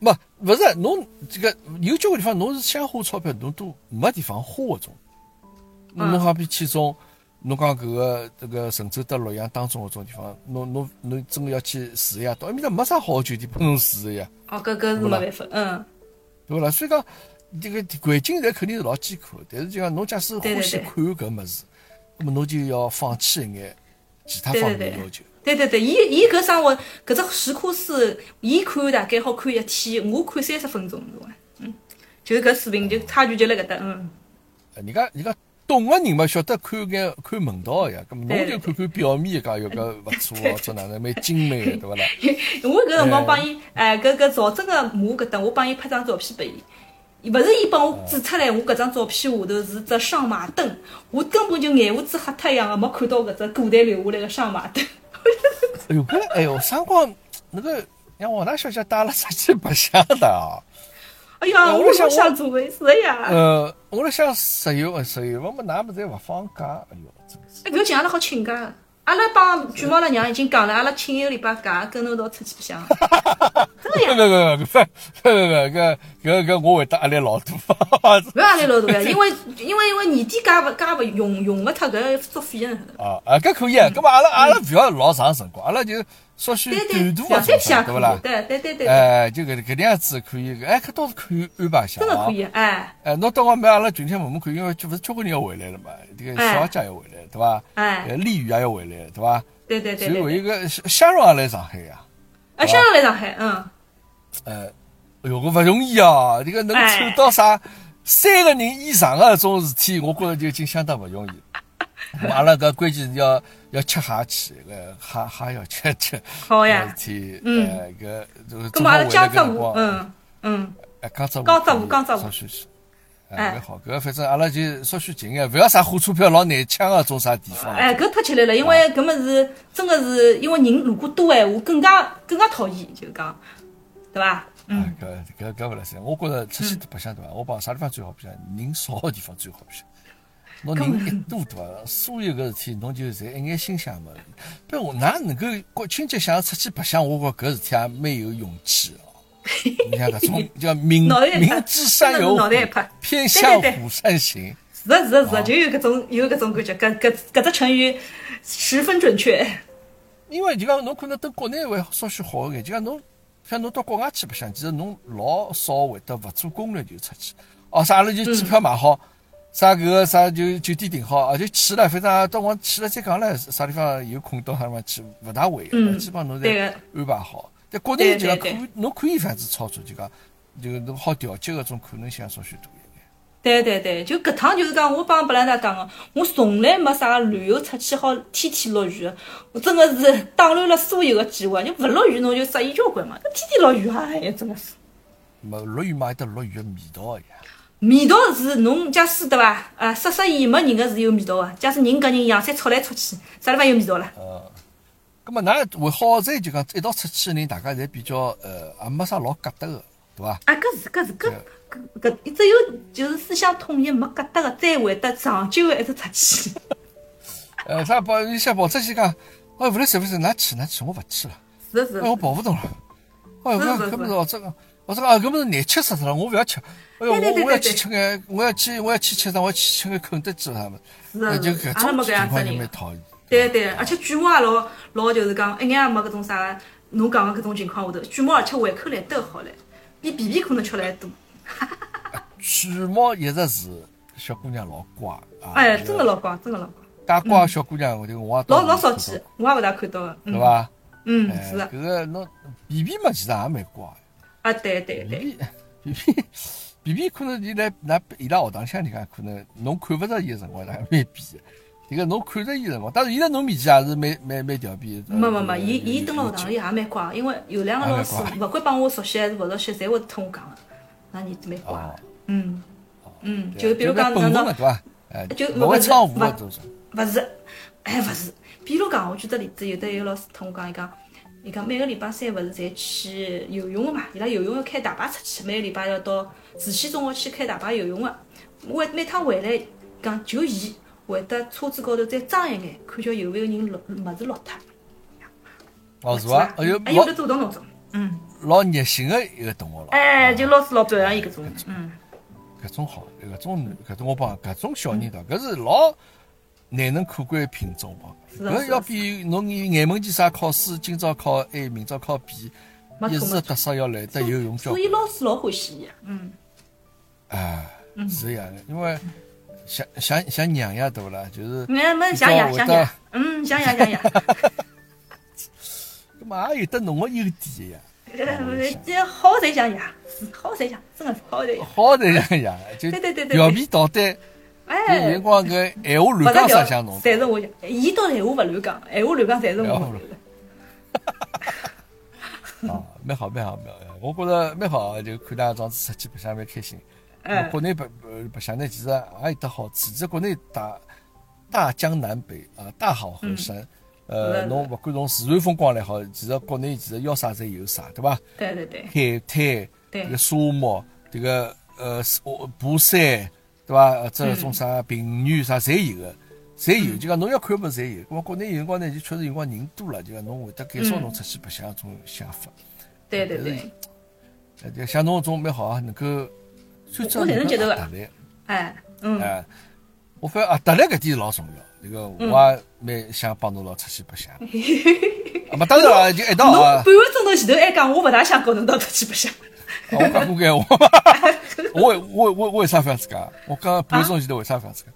没，勿是侬这个有交关地方，侬是想花钞票，侬都没地方花搿种。侬好比去种，侬讲搿个这个神州到洛阳当中搿种地方，侬侬侬真个要去住呀？到埃面搭没啥好酒店拨侬住个呀。哦，搿搿是没办法，嗯。对勿啦？所以讲，这个环境侪肯定是老艰苦，但是就讲侬假使欢喜看搿物事，那么侬就要放弃一眼其他方面的要求。对对对，伊伊搿生活搿只石库寺，伊看大概好看一天，我看三十分钟，是伐？嗯，就搿水平就差距就辣搿搭，嗯。人家人家懂个人嘛，晓得看眼看门道呀，侬就看看表面，讲有个勿错哦，做哪能蛮精美的，对勿啦？[laughs] 我搿辰光帮伊，哎，搿搿赵真个墓搿搭，我帮伊拍张照片拨伊，勿是伊帮我指出来，我搿张照片下头是只上马灯，我根本就眼乌子瞎脱一样个，没看到搿只古代留下来个上马凳。[laughs] 哎呦，搿哎呦，辰光那个让王大小姐带了出去白相的啊！哎呀，我想想做回事呀。呃，我辣想十月份，十月份么，哪么侪勿放假？哎呦！哎，搿请阿拉好请假。阿拉帮卷毛拉娘已经讲了，阿拉请一个礼拜假，跟侬一道出去白相。[laughs] 真的呀？不不不不不不不，搿搿搿我会得压力老大。勿压力老大呀，因为因为因为年底加勿加勿用用勿脱，搿作废呢！啊啊，搿可以啊，搿么阿拉阿拉勿要老长辰光，阿拉就。稍许短途啊，对不啦？对对对对。哎，就搿搿能样子可以，哎，搿倒是可以安排一下。真的可以，哎。哎，侬等我买阿拉群天问问看，因为就勿是交关人要回来了嘛，这个小姐要回来，对伐？哎。丽宇也要回来，对伐？对对对。所以，一个香蓉也来上海呀。啊，香蓉来上海，嗯。哎，哎哟，搿勿容易啊！这个能凑到啥三个人以上的种事体，我觉着就已经相当勿容易。阿拉搿关键是要要吃蟹去，搿蟹蟹要吃吃。好呀。事体，嗯，搿搿么阿拉江浙沪，嗯嗯。哎，江浙沪。江浙沪，江浙沪。稍许去。哎，蛮好。搿反正阿拉就稍许近眼，勿要啥火车票老难抢个种啥地方。哎，搿太吃力了，因为搿么是真个是，因为人如果多闲话，更加更加讨厌，就讲，对伐？嗯。搿搿搿勿来三，我觉着出去白相对伐？我讲啥地方最好白相？人少个地方最好白相。侬人一多对伐？所有个事体侬就侪一眼心想嘛。不，我哪能够国庆节想要出去白相？我觉搿事体也蛮有勇气哦。你像搿种叫明 [laughs] 明知山有虎，偏向虎山行。是的，是的，是的，就有搿种有搿种感觉。搿搿搿只成语十分准确。因为就讲侬可能等国内会稍许好一点，就讲侬像侬到国外去白相，其实侬老少会得勿做攻略就出去。哦，啥阿拉就机票买好。啥搿个啥就酒店订好，啊就去了，反正到我去了再讲了，啥地方有空到啥地方去，勿大会，基本上侬侪安排好。在国内就讲可，侬可以反正操作，就讲就侬好调节搿种可能性稍许多一点。对对对，就搿趟就是讲，我帮布兰达讲个，我从来没啥旅游出去好天天落雨，我真个是打乱了所有个计划。你勿落雨侬就适意交关嘛，天天落雨哎呀，真个是。没落雨嘛，有得落雨个味道呀。味道是侬假使对伐？啊，杀杀伊没人个是有味道个。假使人跟人洋山出来出去，啥地方有味道了？呃，咁么㑚会好在就讲一道出去个人，大家侪比较呃，也没啥老疙瘩个，对伐？啊，搿是搿是搿搿搿，只有就是思想统一没疙瘩个，才会得长久个一直出去。[laughs] 呃，啥跑？你想跑出去讲？哦，勿来是勿是？㑚去㑚去，我勿去了。是是。哎，我跑勿动了。哎，搿搿不是哦，这个。我说啊，搿么是难吃死脱了，我勿要吃。哎呦，我我要去吃眼，我要去我要去吃啥？我要去吃眼肯德基啥么？是就搿种情况就蛮讨厌。对对，而且卷毛也老老就是讲一眼也没搿种啥，侬讲个搿种情况下头，卷毛而且胃口来得好唻，比皮皮可能吃来多。卷毛一直是小姑娘老乖啊！哎，真的老乖，真的老乖。大乖小姑娘，我就我老老少见，我也勿大看到个，对伐？嗯，是搿个侬皮皮嘛，其实也蛮乖。啊，对对对 B B [laughs] 可能伊来那伊拉学堂向里讲，可能侬看勿着伊个辰光，伊拉蛮皮个。迭个侬看着伊辰光，但是伊在侬面前也是蛮蛮蛮调皮。没没没，伊伊蹲辣学堂里也蛮乖，因为有两个老师，勿管帮我熟悉还是勿熟悉，侪会同我讲个。那儿子蛮乖。嗯嗯，就比如讲侬侬，就勿会唱舞勿是，哎勿是。比如讲，我举个例子，有的有老师同我讲，伊讲。伊讲每个礼拜三勿是侪去游泳个嘛？伊拉游泳要开大巴出去，每个礼拜要到慈溪中学去开大巴游泳个。我每趟回来讲，就伊会得车子高头再装一眼，看叫有没有人落物事落脱。哦，是伐？哎呦，有得主动动作。嗯。老热心个一个同学了。哎，就老师老表扬伊搿种。嗯。搿种好，搿种搿种我帮搿种小人的，搿是老难能可贵的品种帮。搿要比侬你眼门前啥考试，今朝考 A，明朝考 B，一时特色要来得有用交所以老师老欢喜伊。嗯。啊，是这样的，因为像像像娘呀，对勿啦？就是。没没像爷像爷，嗯，像爷像爷。搿嘛 [laughs] 也有得侬个优点呀。[laughs] 这好才像爷。好才像，真的是好才像。好才像呀，就表面道德，哎，有辰光搿闲话乱讲啥像侬？侪是我讲，伊倒闲话勿乱讲，闲话乱讲侪是我。啊，[laughs] 蛮好蛮好蛮好，我觉着蛮好，就看大庄子出去白相蛮开心。国内白白相呢，其实也有得好处，其实国内大大江南北啊，大好河山。呃，侬勿管从自然风光来好，其实国内其实要啥侪有啥，对伐？对对对。海滩。这个沙漠，这个呃，爬山，对伐？这种啥平原啥，侪有个，侪有。就讲侬要看么，侪有。我国内有辰光呢，就确实有辰光人多了，就讲侬会得减少侬出去白相种想法。对对对。呃，像侬种蛮好啊，能够。我才能接受个。哎，嗯。哎，我发现啊，得来搿点是老重要。这个我也蛮想帮侬老出去白相。啊，么当然了，就一道啊。[laughs] 半个钟头前头还讲，我勿大想跟侬到出去白相。我讲过搿话，我我 [laughs] 我为啥勿要自家？我讲半个钟前头为啥勿要自家？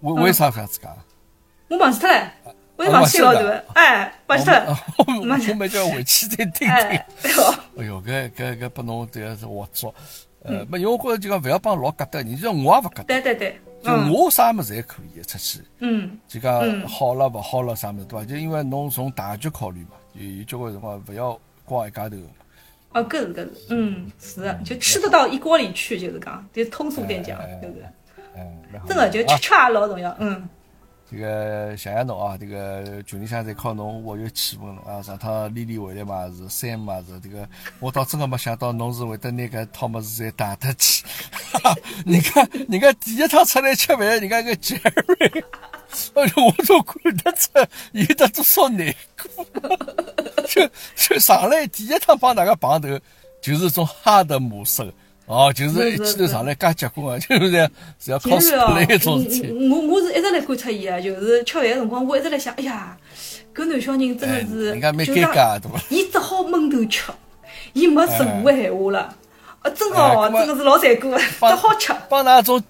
为为啥勿要自家？我忘记脱了，我也忘记老多，哎，忘记脱了。我们叫回去再听听。哎呦，搿搿搿拨侬这个是龌龊，呃，没因为我觉着就讲勿要帮老疙瘩人，就像我也勿疙瘩。对对对。就我啥物事侪可以出去。嗯。就讲好了勿好了啥物事对伐？就因为侬从大局考虑嘛，有有交关辰光勿要光一家头。哦，搿是搿是，嗯，是的，就吃得到一锅里去，就是讲，就通俗点讲，对不对？嗯，真的就吃吃也老重要，嗯。这个谢谢侬啊，这个群里向在靠侬活跃气氛了啊！上趟丽丽回来嘛是三嘛是这个，我倒真个没想到侬是会得拿搿套物事侪带得去。人家人家第一趟出来吃饭，人家个杰瑞，哎呦，我都看得出有得多少难过。[laughs] 就就上来第一趟帮大家碰头，就是种哈的模式，哦，就是一记头上来介结棍啊，[laughs] 就是是要靠实力一种事体。我我是一直来观察伊啊，就是吃饭辰光，我一直来想，哎呀，搿男小人真的是，人家蛮尴尬，对伐？伊只好闷头吃，伊没任何闲话了，啊，真个哦，真个是老残酷，只好吃。帮㑚种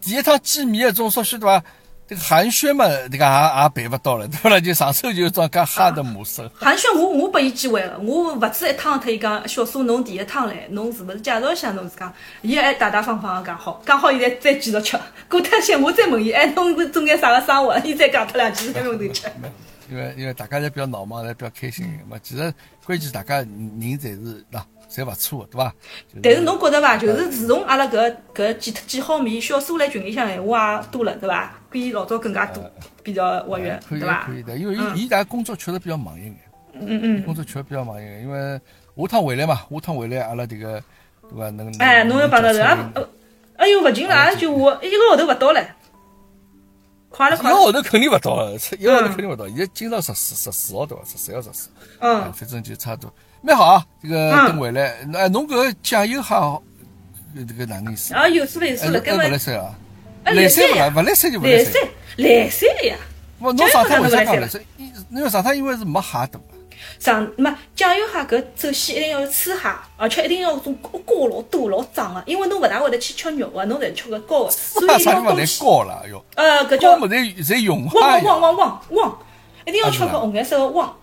第一趟见面的种说许对伐？寒暄嘛，这个也也办勿到了，对了，就上手就装介哈的模式。寒暄我我拨伊机会了，我勿止一趟和伊讲，小苏侬第一趟来，侬是勿是介绍一下侬自家？伊还大大方方个讲好，讲好，现在再继续吃。过脱歇我再问伊，哎，侬是做眼啥个生活？伊再讲脱两句，再问头吃。因为因为大家侪比较闹忙，侪比较开心嘛。其实关键大家人侪是喏。侪勿错，对伐？但是侬觉得伐？就是自从阿拉搿搿几几好面，小苏来群里向闲话也多了，对伐？比老早更加多，比较活跃，对伐？可以的，因为伊伊家工作确实比较忙一眼。嗯嗯。工作确实比较忙一眼，因为下趟回来嘛，下趟回来阿拉迭个对伐？能哎，侬要帮到人，哎呦，勿近了，就我一个号头勿到唻。快了快了。一个号头肯定勿到，一个号头肯定勿到。现在今朝十四十四号对伐？十四号十四。嗯。反正就差不多。蛮好啊，这个等回来，哎，侬搿个酱油好，这个哪能意思？啊，有数有数了，搿勿来塞啊？来塞勿来，勿来塞就勿来塞。来塞了呀！勿，侬上趟为啥讲来塞？因为上趟因为是没蟹的嘛。上没酱油蟹搿首先一定要吃蟹，而且一定要种膏老多老脏个，因为侬勿大会得去吃肉个，侬侪吃个膏个。[laughs] 所以啥地方侪膏了哟？呃，搿叫膏侪侪溶蟹。汪汪汪汪汪！一定要吃个红颜色个汪。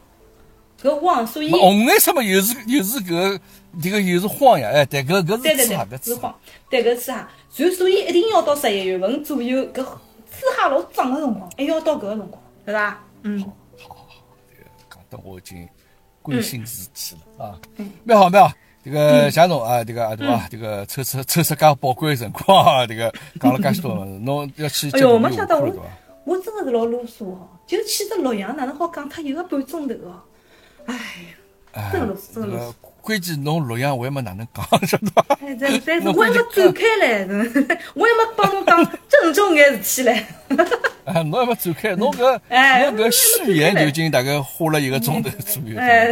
搿汪，所以红颜色嘛，又是又是搿这个又是黄呀，哎，对，搿搿是紫搿是黄，对，搿是紫蟹。所所以一定要到十一月份左右，搿紫哈老涨个辰光，还要到搿个辰光，对伐？嗯。好，好，好，这个讲得我已经关心事体了啊。嗯。蛮好，蛮好。这个谢侬啊，这个啊对伐？这个抽出抽出介宝贵个辰光啊，这个讲了介许多物事，侬要去哎呦，没想到我，我真的是老啰嗦哦，就去只洛阳，哪能好讲脱一个半钟头哦？哎，真啰嗦，真啰嗦。关键侬录像我也没哪能讲，晓得伐？哎，但但是 [laughs] 我还没展开嘞，[laughs] 我还没帮侬讲郑重眼事体嘞。啊，[laughs] 侬还没展开，侬搿侬搿序言就已经大概花了一个钟头左右。哎，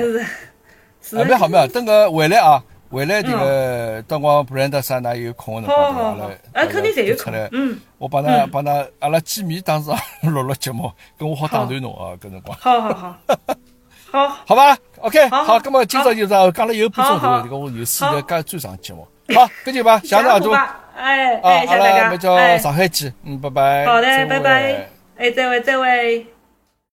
是。啊，蛮好蛮好，等个回来啊，回来这个等光布兰德啥，哪有空的辰光，阿拉啊，肯定侪有空。嗯，我帮他帮他阿拉见面，当时录录节目，跟我好打断侬啊，搿辰光。好好好。好，好吧，OK，好，那么今朝就是讲了有半钟头，这个我有史以来讲最长节目。好，搿就吧，谢谢大家。哎，哎，谢谢大家。阿拉叫上海见，嗯，拜拜。好的，拜拜。哎，再会，再会。